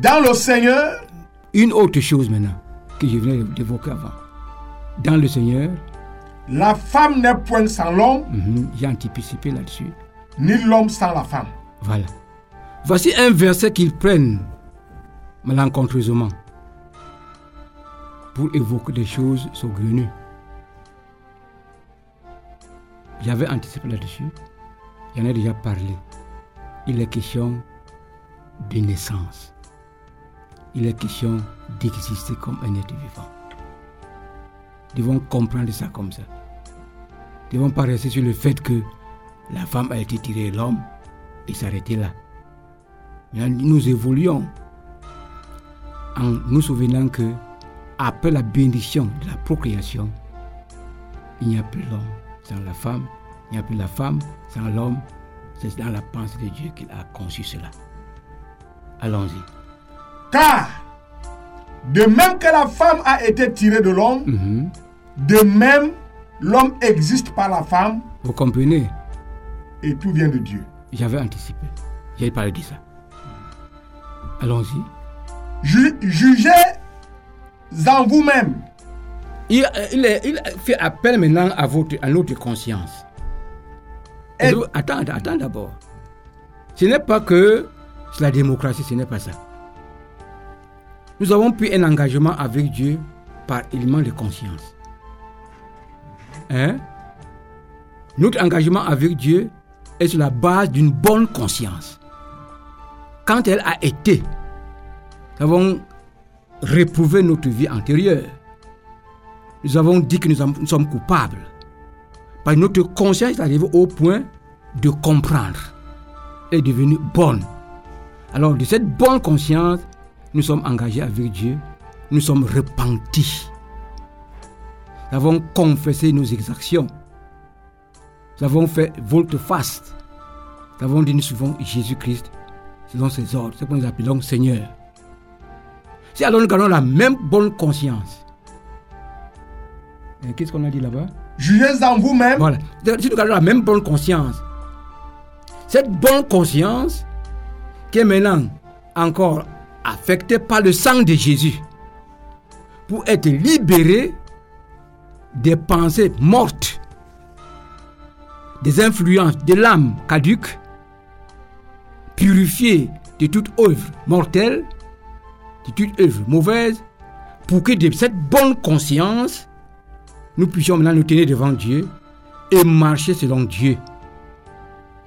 dans le Seigneur, une autre chose maintenant que je venais d'évoquer avant. Dans le Seigneur, la femme n'est point sans l'homme, mhm, j'ai anticipé là-dessus. ni l'homme sans la femme. Voilà. Voici un verset qu'ils prennent malencontreusement pour évoquer des choses saugrenues. J'avais anticipé là-dessus. J'en ai déjà parlé. Il est question de naissance. Il est question d'exister comme un être vivant. Devons comprendre ça comme ça. Devons pas rester sur le fait que la femme a été tirée de l'homme et s'arrêter là. Nous évoluons en nous souvenant que après la bénédiction de la procréation, il n'y a plus l'homme sans la femme, il n'y a plus la femme sans l'homme. C'est dans la pensée de Dieu qu'il a conçu cela. Allons-y. Car, de même que la femme a été tirée de l'homme, Mhm. de même l'homme existe par la femme Vous comprenez? Et tout vient de Dieu. J'avais anticipé. J'avais parlé de ça. Allons-y. Ju- jugez en vous-même. Il, euh, il fait appel maintenant à, votre, à notre conscience. Et- Attends, attends, attends d'abord. Ce n'est pas que c'est la démocratie, ce n'est pas ça. Nous avons pris un engagement avec Dieu par élément de conscience. Hein? Notre engagement avec Dieu est sur la base d'une bonne conscience. Quand elle a été, nous avons réprouvé notre vie antérieure. Nous avons dit que nous, sommes coupables. Parce que notre conscience est arrivée au point de comprendre. Elle est devenue bonne. Alors, de cette bonne conscience, nous sommes engagés avec Dieu. Nous sommes repentis. Nous avons confessé nos exactions. Nous avons fait volte-face. Nous avons dit nous suivons Jésus-Christ selon ses ordres. C'est ce que nous appelons Seigneur. Si alors nous gardons la même bonne conscience, euh, qu'est-ce qu'on a dit là-bas? Jugez en vous-même. Voilà. Si nous gardons la même bonne conscience, cette bonne conscience qui est maintenant encore affectée par le sang de Jésus, pour être libérée des pensées mortes, des influences de l'âme caduque, purifiée de toute œuvre mortelle, de toute œuvre mauvaise, pour que de cette bonne conscience, nous puissions maintenant nous tenir devant Dieu et marcher selon Dieu.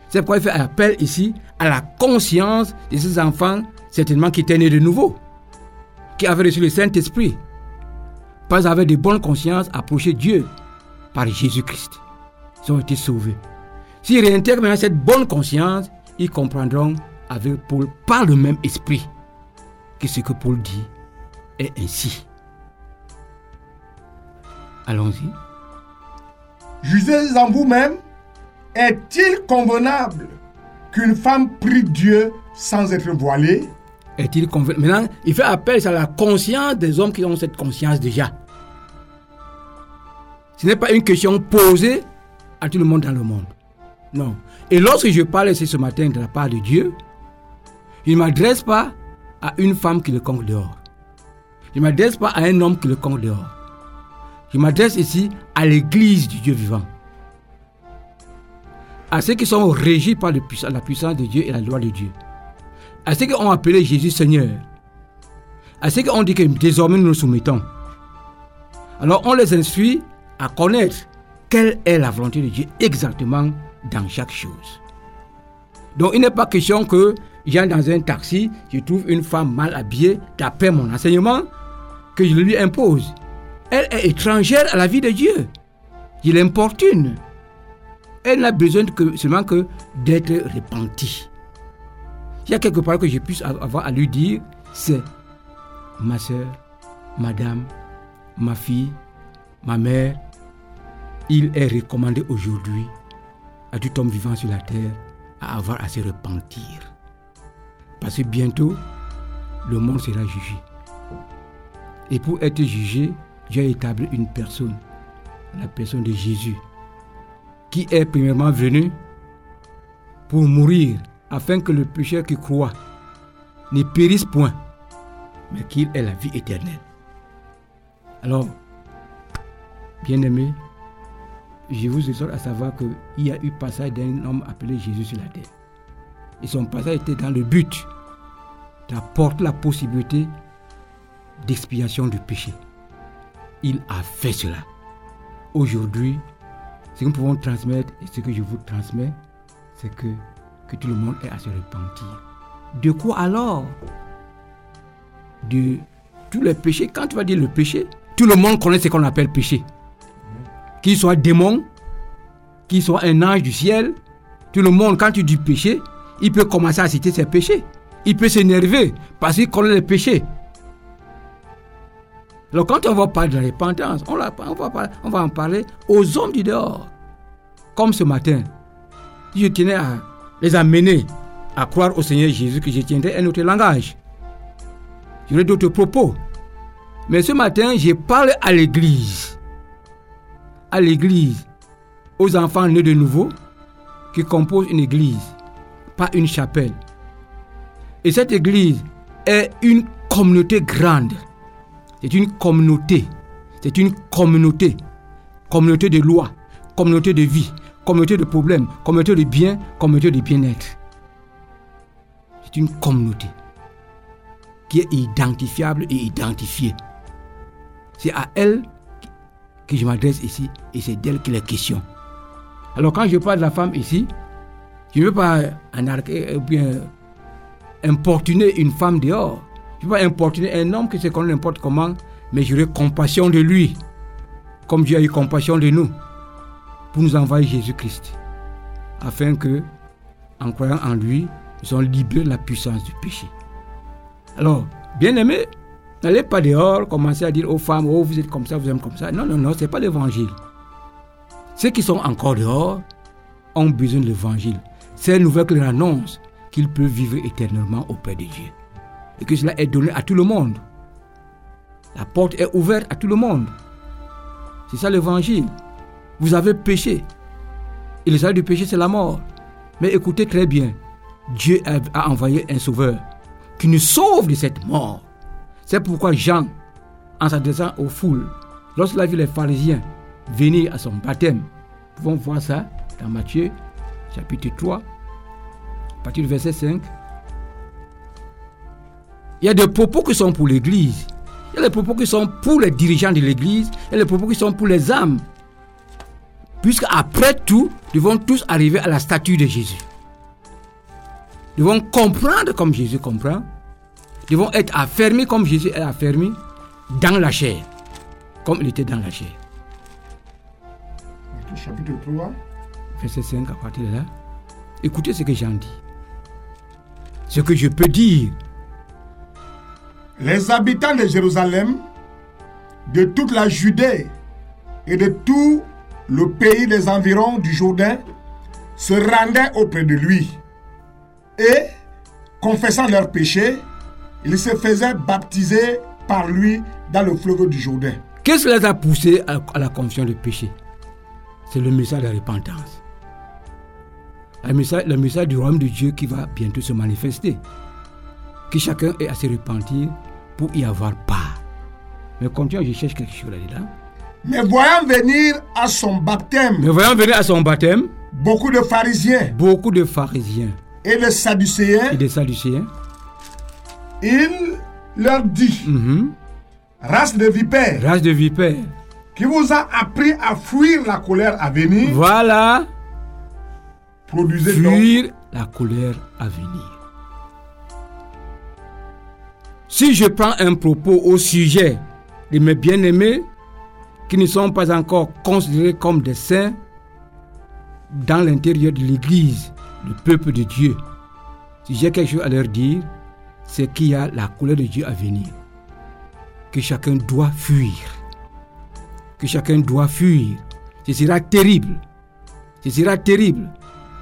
C'est pourquoi il fait appel ici à la conscience de ces enfants, certainement qui étaient nés de nouveau, qui avaient reçu le Saint-Esprit, pas avec de bonnes consciences, approcher Dieu par Jésus-Christ. Ils ont été sauvés. S'ils réintègrent maintenant cette bonne conscience, ils comprendront avec Paul, par le même esprit, que ce que Paul dit est ainsi. Allons-y. Jugez en vous-même. Est-il convenable qu'une femme prie Dieu sans être voilée? Convaincu? Maintenant, il fait appel à la conscience des hommes qui ont cette conscience déjà. Ce n'est pas une question posée à tout le monde dans le monde. Non. Et lorsque je parle ici ce matin de la part de Dieu, je ne m'adresse pas à une femme qui le compte dehors. Je ne m'adresse pas à un homme qui le compte dehors. Je m'adresse ici à l'église du Dieu vivant. À ceux qui sont régis par la puissance de Dieu et la loi de Dieu à ceux qui ont appelé Jésus Seigneur, à ceux qui ont dit que désormais nous nous soumettons. Alors on les instruit à connaître quelle est la volonté de Dieu exactement dans chaque chose. Donc il n'est pas question que j'ai dans un taxi, je trouve une femme mal habillée, d'après mon enseignement, que je lui impose. Elle est étrangère à la vie de Dieu. Je l'importune. Elle n'a besoin que, seulement que d'être repentie. Il y a quelque part que je puisse avoir à lui dire, c'est ma soeur, madame, ma fille, ma mère. Il est recommandé aujourd'hui à tout homme vivant sur la terre à avoir à se repentir. Parce que bientôt, le monde sera jugé. Et pour être jugé, Dieu a établi une personne, la personne de Jésus, qui est premièrement venu pour mourir afin que le pécheur qui croit ne périsse point, mais qu'il ait la vie éternelle. Alors, bien-aimé, je vous exhorte à savoir qu'il y a eu passage d'un homme appelé Jésus sur la terre. Et son passage était dans le but d'apporter la possibilité d'expiation du péché. Il a fait cela. Aujourd'hui, ce que nous pouvons transmettre et ce que je vous transmets, c'est que, que tout le monde ait à se repentir. De quoi alors? De tous les péchés. Quand tu vas dire le péché, tout le monde connaît ce qu'on appelle péché. Qu'il soit démon, qu'il soit un ange du ciel, tout le monde, quand tu dis péché, il peut commencer à citer ses péchés. Il peut s'énerver parce qu'il connaît les péchés. Alors quand on va parler de la repentance, on, on va, en parler aux hommes du dehors. Comme ce matin, je tenais à les amener à croire au Seigneur Jésus, que je tiendrais un autre langage. J'aurais d'autres propos. Mais ce matin, j'ai parlé à l'église. À l'église, aux enfants nés de nouveau, qui composent une église, pas une chapelle. Et cette église est une communauté grande. C'est une communauté. C'est une communauté. Communauté de loi, communauté de vie, communauté de problèmes, communauté de bien, communauté de bien-être. C'est une communauté qui est identifiable et identifiée. C'est à elle que je m'adresse ici et c'est d'elle qu'il est question. Alors quand je parle de la femme ici, je ne veux pas ou bien importuner une femme dehors. Je ne veux pas importuner un homme qui se connaît n'importe comment, mais j'aurai compassion de lui, comme Dieu a eu compassion de nous, pour nous envoyer Jésus-Christ, afin que, en croyant en lui, nous soyons libérés de la puissance du péché. Alors, bien aimé, n'allez pas dehors commencer à dire aux femmes, oh vous êtes comme ça, vous êtes comme ça. Non, non, non, ce n'est pas l'évangile. Ceux qui sont encore dehors ont besoin de l'évangile. C'est une nouvelle qui leur annonce qu'ils peuvent vivre éternellement auprès de Dieu. Et que cela est donné à tout le monde. La porte est ouverte à tout le monde. C'est ça l'évangile. Vous avez péché. Et le salut du péché, c'est la mort. Mais écoutez très bien. Dieu a envoyé un sauveur qui nous sauve de cette mort. C'est pourquoi Jean, en s'adressant aux foules, lorsqu'il a vu les pharisiens venir à son baptême, nous pouvons voir ça dans Matthieu chapitre 3, à partir du verset 5. Il y a des propos qui sont pour l'Église. Il y a des propos qui sont pour les dirigeants de l'Église. Il y a des propos qui sont pour les âmes. Puisque après tout, nous devons tous arriver à la statue de Jésus. Nous devons comprendre comme Jésus comprend. Nous devons être affermis comme Jésus est affermi dans la chair. Comme il était dans la chair. Chapitre 3, Verset 5 à partir de là. Écoutez ce que j'en dis. Ce que je peux dire, Les habitants de Jérusalem, de toute la Judée et de tout le pays des environs du Jourdain se rendaient auprès de lui. Et, confessant leurs péchés, ils se faisaient baptiser par lui dans le fleuve du Jourdain. qu'est-ce qui les a poussés à, la confession de péché? C'est le message de la repentance. Le message, le message du royaume de Dieu qui va bientôt se manifester. Que chacun ait à se repentir pour y avoir part. Mais continuons, je cherche quelque chose là-dedans. Mais voyant venir à son baptême Mais voyons venir à son baptême, beaucoup de pharisiens beaucoup de pharisiens et de sadducéens, et de sadducéens. il leur dit, Mhm. race de vipères, Race de vipères. qui vous a appris à fuir la colère à venir, Voilà, produisez donc fuir la colère à venir. Si je prends un propos au sujet de mes bien-aimés qui ne sont pas encore considérés comme des saints dans l'intérieur de l'Église, le peuple de Dieu, si j'ai quelque chose à leur dire, c'est qu'il y a la colère de Dieu à venir, que chacun doit fuir, que chacun doit fuir. Ce sera terrible, ce sera terrible.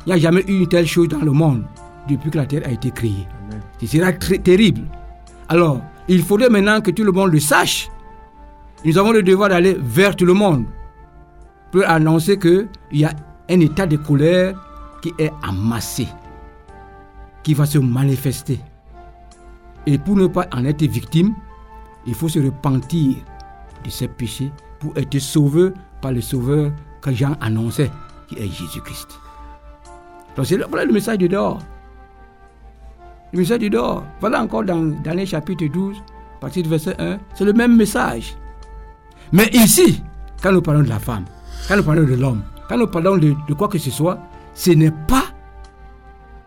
Il n'y a jamais eu une telle chose dans le monde depuis que la terre a été créée. Ce sera très terrible. Alors, il faudrait maintenant que tout le monde le sache. Nous avons le devoir d'aller vers tout le monde pour annoncer qu'il y a un état de colère qui est amassé, qui va se manifester. Et pour ne pas en être victime, il faut se repentir de ses péchés pour être sauvé par le Sauveur que Jean annonçait, qui est Jésus-Christ. Donc c'est voilà le message du dehors. Le message du dehors. Voilà encore dans Daniel chapitre 12, à partir du verset 1, c'est le même message. Mais ici, quand nous parlons de la femme, quand nous parlons de l'homme, quand nous parlons de, de quoi que ce soit, ce n'est pas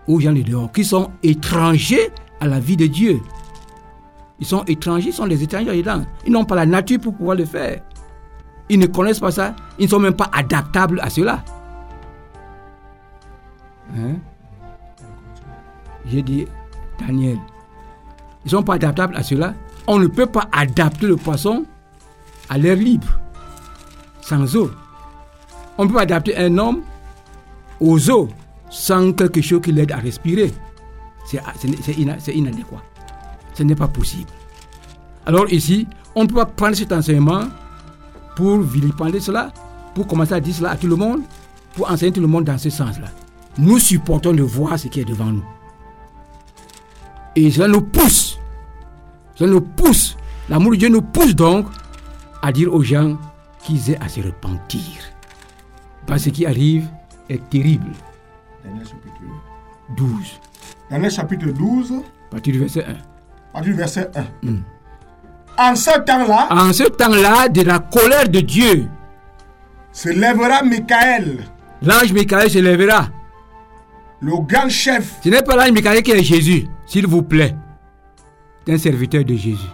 aux gens du dehors qui sont étrangers à la vie de Dieu. Ils sont étrangers, ils sont des étrangers dedans. Ils n'ont pas la nature pour pouvoir le faire. Ils ne connaissent pas ça. Ils ne sont même pas adaptables à cela. Hein? J'ai dit, Daniel, ils ne sont pas adaptables à cela. On ne peut pas adapter le poisson à l'air libre, sans eau. On peut adapter un homme aux eaux sans quelque chose qui l'aide à respirer. C'est c'est inadéquat. Ce n'est pas possible. Alors ici, on peut pas prendre cet enseignement pour vilipender cela, pour commencer à dire cela à tout le monde, pour enseigner tout le monde dans ce sens-là. Nous supportons de voir ce qui est devant nous. Et cela nous pousse, cela nous pousse, l'amour de Dieu nous pousse donc à dire aux gens qu'ils aient à se repentir. Parce que ce qui arrive est terrible. Daniel chapitre 12, Daniel chapitre 12, à partir du verset 1. à partir du verset 1. En ce temps-là, En ce temps-là, de la colère de Dieu, se lèvera Michael, l'ange Michael se lèvera. le grand chef, Ce n'est pas l'ange Michael qui est Jésus, s'il vous plaît. C'est un serviteur de Jésus.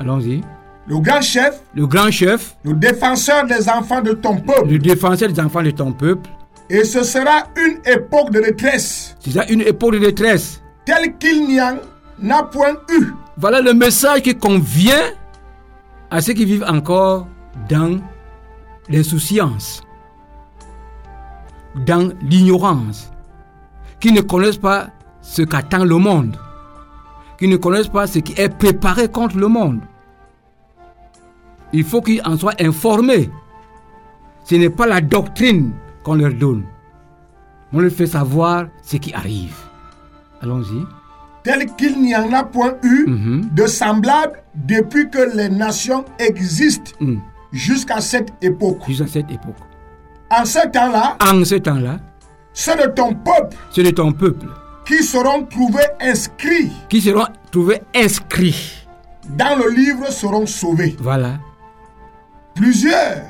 Allons-y. le grand chef, Le grand chef, le défenseur des enfants de ton peuple. le défenseur des enfants de ton peuple, Et ce sera une époque de détresse, c'est ça une époque de détresse. telle qu'il n'y en a point eu. Voilà le message qui convient à ceux qui vivent encore dans l'insouciance, dans l'ignorance, qui ne connaissent pas ce qu'attend le monde, qui ne connaissent pas ce qui est préparé contre le monde. Il faut qu'ils en soient informés. Ce n'est pas la doctrine qu'on leur donne. On leur fait savoir ce qui arrive. Allons-y. tel qu'il n'y en a point eu Mhm. de semblable depuis que les nations existent Mm. jusqu'à cette époque. Jusqu'à cette époque. En ce temps-là, En ce temps-là, ceux de ton peuple c'est de ton peuple qui seront trouvés inscrits qui seront trouvés inscrits. dans le livre seront sauvés. Voilà. Plusieurs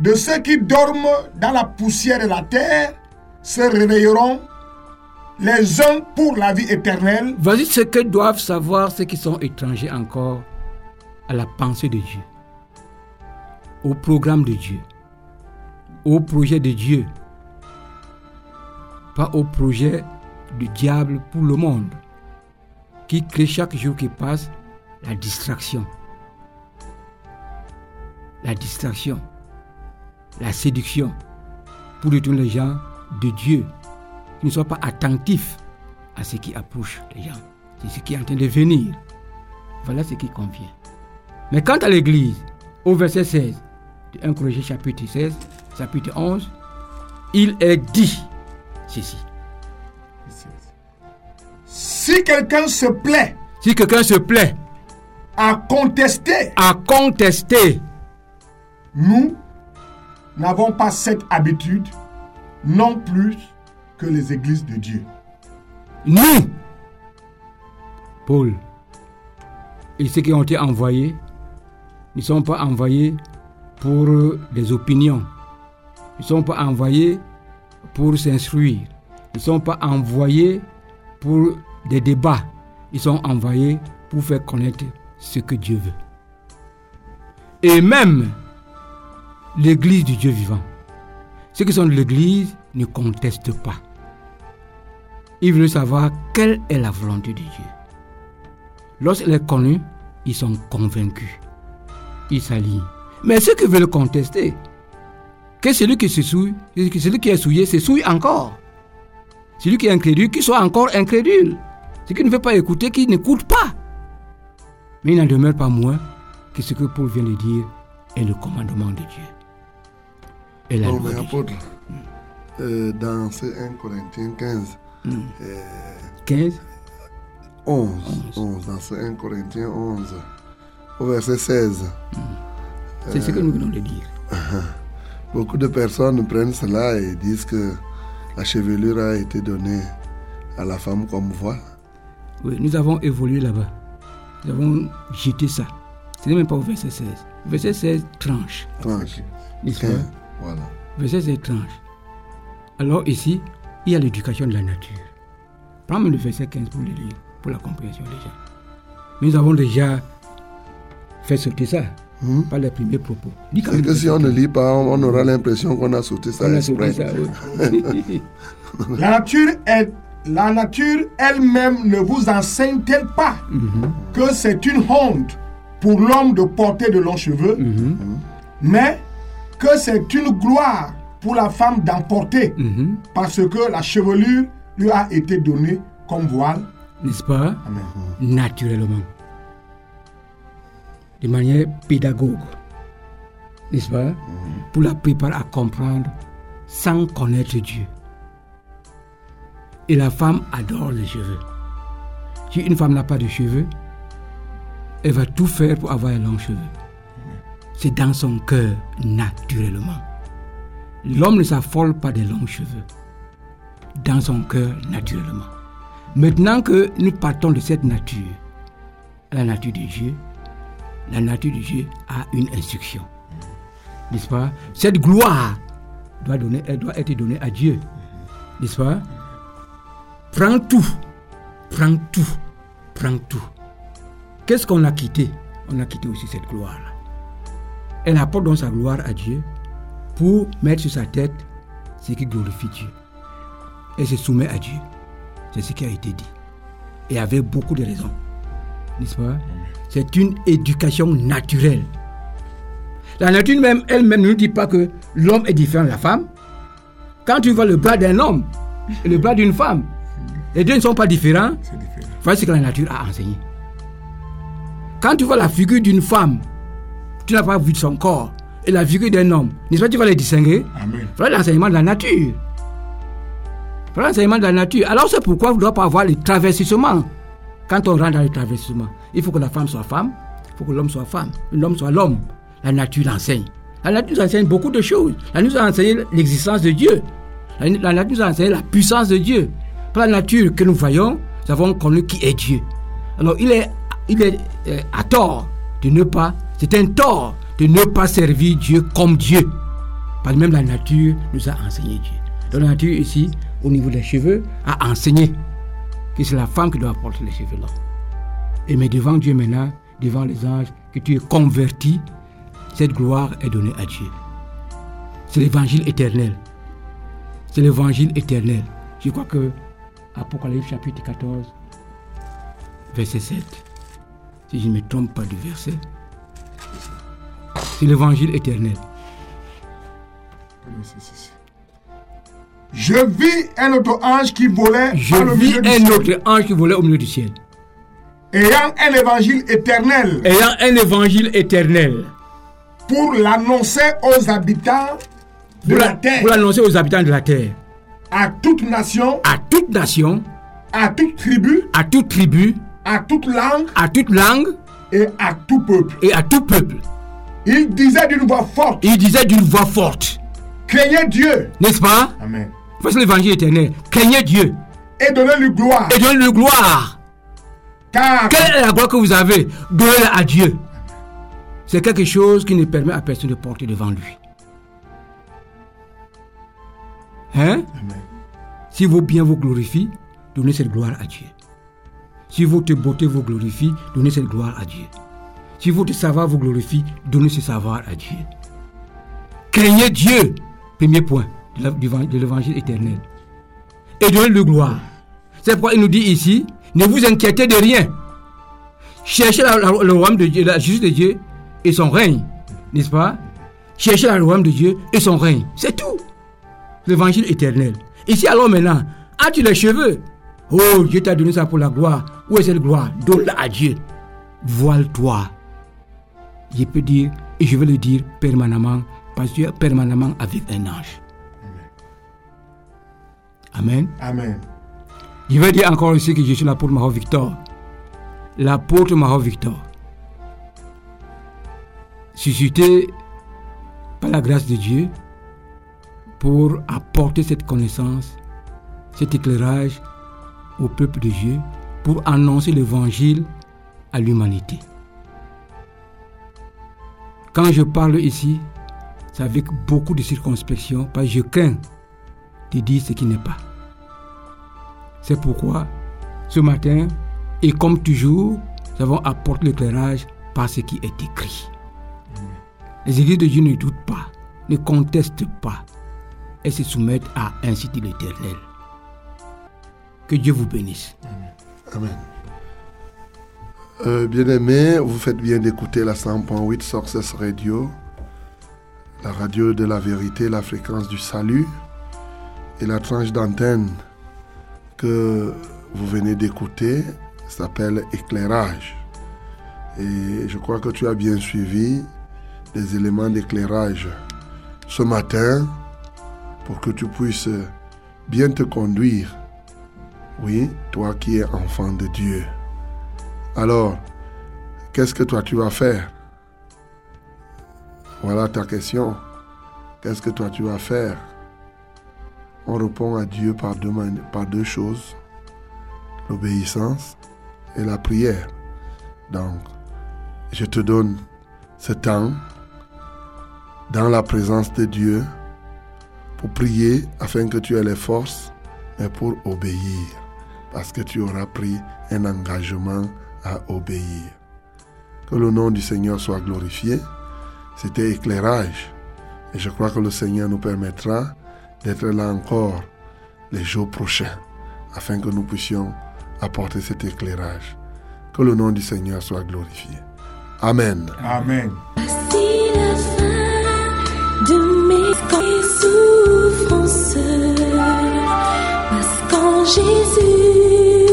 de ceux qui dorment dans la poussière de la terre se réveilleront, les uns pour la vie éternelle, Voici ce que doivent savoir ceux qui sont étrangers encore à la pensée de Dieu, au programme de Dieu, au projet de Dieu, pas au projet du diable pour le monde, qui crée chaque jour qui passe la distraction. La distraction, la séduction, pour détourner les gens de Dieu, qui ne soient pas attentifs à ce qui approche les gens. C'est ce qui est en train de venir. Voilà ce qui convient. Mais quant à l'Église, au verset 16 de 1 Corinthiens chapitre 16, chapitre 11, il est dit ceci. si quelqu'un se plaît Si quelqu'un se plaît à contester, à contester, nous n'avons pas cette habitude non plus que les églises de Dieu. nous, Paul, et ceux qui ont été envoyés, ne sont pas envoyés pour euh, des opinions. Ils ne sont pas envoyés pour s'instruire. Ils ne sont pas envoyés pour des débats. Ils sont envoyés pour faire connaître ce que Dieu veut. Et même l'Église du Dieu vivant. Ceux qui sont de l'Église ne contestent pas. Ils veulent savoir quelle est la volonté de Dieu. Lorsqu'elle est connue, ils sont convaincus. Ils s'alignent. Mais ceux qui veulent contester, que celui qui se souille, que celui qui est souillé se souille encore. Celui qui est incrédule, qu'il soit encore incrédule. Ceux qui ne veulent pas écouter, qui n'écoutent pas. Mais il n'en demeure pas moins que ce que Paul vient de dire est le commandement de Dieu. Et la euh, dans ce 1 Corinthiens 15, 15. 11, 11, dans ce 1 Corinthiens 11, au verset 16, C'est ce que nous venons de dire. beaucoup de personnes prennent cela et disent que la chevelure a été donnée à la femme comme voile. Oui, nous avons évolué là-bas. Nous avons jeté ça. Ce n'est même pas au verset 16. Verset 16 tranche. Tranche. N'est-ce 15, pas voilà. Verset 16 tranche. Alors ici, il y a l'éducation de la nature. Prends le verset 15 pour le lire, pour la compréhension déjà. Nous avons déjà fait sauter ça Hmm? par les premiers propos. C'est que si on ne 15. lit pas, on aura l'impression qu'on a sauté ça On a sauté ça, oui. La nature, est, la nature elle-même ne vous enseigne-t-elle pas que c'est une honte pour l'homme de porter de longs cheveux, mais que c'est une gloire pour la femme d'en porter, Mhm. parce que la chevelure lui a été donnée comme voile. N'est-ce pas? Amen. naturellement, de manière pédagogue, n'est-ce pas? Pour la préparer à comprendre sans connaître Dieu. Et la femme adore les cheveux. Si une femme n'a pas de cheveux, elle va tout faire pour avoir un long cheveux. C'est dans son cœur naturellement. L'homme ne s'affole pas des longs cheveux. Dans son cœur naturellement. Maintenant que nous partons de cette nature, la nature de Dieu, la nature de Dieu a une instruction. N'est-ce pas? Cette gloire doit, être donnée à Dieu. N'est-ce pas? Prends tout. Prends tout. Prends tout. Qu'est-ce qu'on a quitté? On a quitté aussi cette gloire-là. Elle apporte donc sa gloire à Dieu pour mettre sur sa tête ce qui glorifie Dieu. Elle se soumet à Dieu. C'est ce qui a été dit. Et avec beaucoup de raisons. N'est-ce pas? C'est une éducation naturelle. La nature même, elle-même ne nous dit pas que l'homme est différent de la femme. Quand tu vois le bras d'un homme et le bras d'une femme, les deux ne sont pas différents. Différent. Voilà ce que la nature a enseigné. Quand tu vois la figure d'une femme, tu n'as pas vu son corps, et la figure d'un homme, n'est-ce pas, tu vas les distinguer Amen. voilà l'enseignement de la nature. Voilà l'enseignement de la nature. Alors c'est pourquoi on ne doit pas avoir le traversissement. Quand on rentre dans le traversissement, il faut que la femme soit femme, il faut que l'homme soit femme, l'homme soit l'homme. La nature l'enseigne. La nature nous enseigne beaucoup de choses. La nature nous a enseigné l'existence de Dieu. La, nature nous a enseigné la puissance de Dieu. Par la nature que nous voyons, nous avons connu qui est Dieu. Alors il est, il est euh, à tort de ne pas, c'est un tort de ne pas servir Dieu comme Dieu. Parce que même la nature nous a enseigné Dieu. Donc la nature ici, au niveau des cheveux, a enseigné que c'est la femme qui doit porter les cheveux là. Et mais devant Dieu maintenant, devant les anges, que tu es converti, cette gloire est donnée à Dieu. C'est l'évangile éternel. C'est l'évangile éternel. Je crois que Apocalypse chapitre 14, verset 7, si je ne me trompe pas du verset, c'est l'évangile éternel. Je vis un autre ange qui volait Je vis milieu du un ciel, autre ange qui volait au milieu du ciel, ayant un évangile éternel. Ayant un évangile éternel. Pour l'annoncer aux habitants de pour la la- terre, pour l'annoncer aux habitants de la terre, à toute nation, à toute nation, à toute tribu, à toute tribu, à toute langue. À toute langue. Et à tout peuple. et à tout peuple. Il disait d'une voix forte, Il disait d'une voix forte, craignez Dieu. n'est-ce pas? Amen. Voici l'évangile éternel. Craignez Dieu Et donnez-lui gloire. et donnez-lui gloire. Car Quelle est la gloire que vous avez? Donnez-la à Dieu. C'est quelque chose qui ne permet à personne de porter devant lui. Hein? Si vos biens vous glorifient, donnez cette gloire à Dieu. Si votre beauté vous glorifie, donnez cette gloire à Dieu. Si votre savoir vous glorifie, donnez ce savoir à Dieu. Craignez Dieu, premier point de l'évangile éternel. Et donnez-le gloire. C'est pourquoi il nous dit ici, ne vous inquiétez de rien. Cherchez la- le royaume de Dieu, la justice de Dieu et son règne. N'est-ce pas? Cherchez le royaume de Dieu et son règne. C'est tout. L'évangile éternel. Ici alors maintenant, as-tu les cheveux? Oh, Dieu t'a donné ça pour la gloire. Où est cette gloire? Donne-la à Dieu. Voile-toi. Je peux dire, et je vais le dire permanemment, parce que tu es permanemment avec un ange. Amen. Amen. Je vais dire encore ici que je suis l'apôtre Maho Victor. L'apôtre Maho Victor. Suscité par la grâce de Dieu pour apporter cette connaissance, cet éclairage au peuple de Dieu, pour annoncer l'évangile à l'humanité. Quand je parle ici, c'est avec beaucoup de circonspection, parce que je crains de dire ce qui n'est pas. C'est pourquoi, ce matin, et comme toujours, nous avons apporté l'éclairage par ce qui est écrit. Les églises de Dieu ne doutent pas, ne contestent pas, et se soumettent à ainsi dit l'Éternel. Que Dieu vous bénisse. Amen. Euh, Bien-aimés, vous faites bien d'écouter la 100.8 Success Radio, la radio de la vérité, la fréquence du salut, et la tranche d'antenne que vous venez d'écouter s'appelle éclairage. Et je crois que tu as bien suivi des éléments d'éclairage ce matin pour que tu puisses bien te conduire. Oui, toi qui es enfant de Dieu. Alors, qu'est-ce que toi tu vas faire? Voilà ta question. Qu'est-ce que toi tu vas faire? On répond à Dieu par deux, choses. L'obéissance et la prière. Donc, je te donne ce temps dans la présence de Dieu pour prier afin que tu aies les forces, mais pour obéir, parce que tu auras pris un engagement à obéir. Que le nom du Seigneur soit glorifié. C'était éclairage. Et je crois que le Seigneur nous permettra d'être là encore les jours prochains, afin que nous puissions apporter cet éclairage. Que le nom du Seigneur soit glorifié. Amen. Amen. Voici la fin de mes souffrances. Parce qu'en Jésus,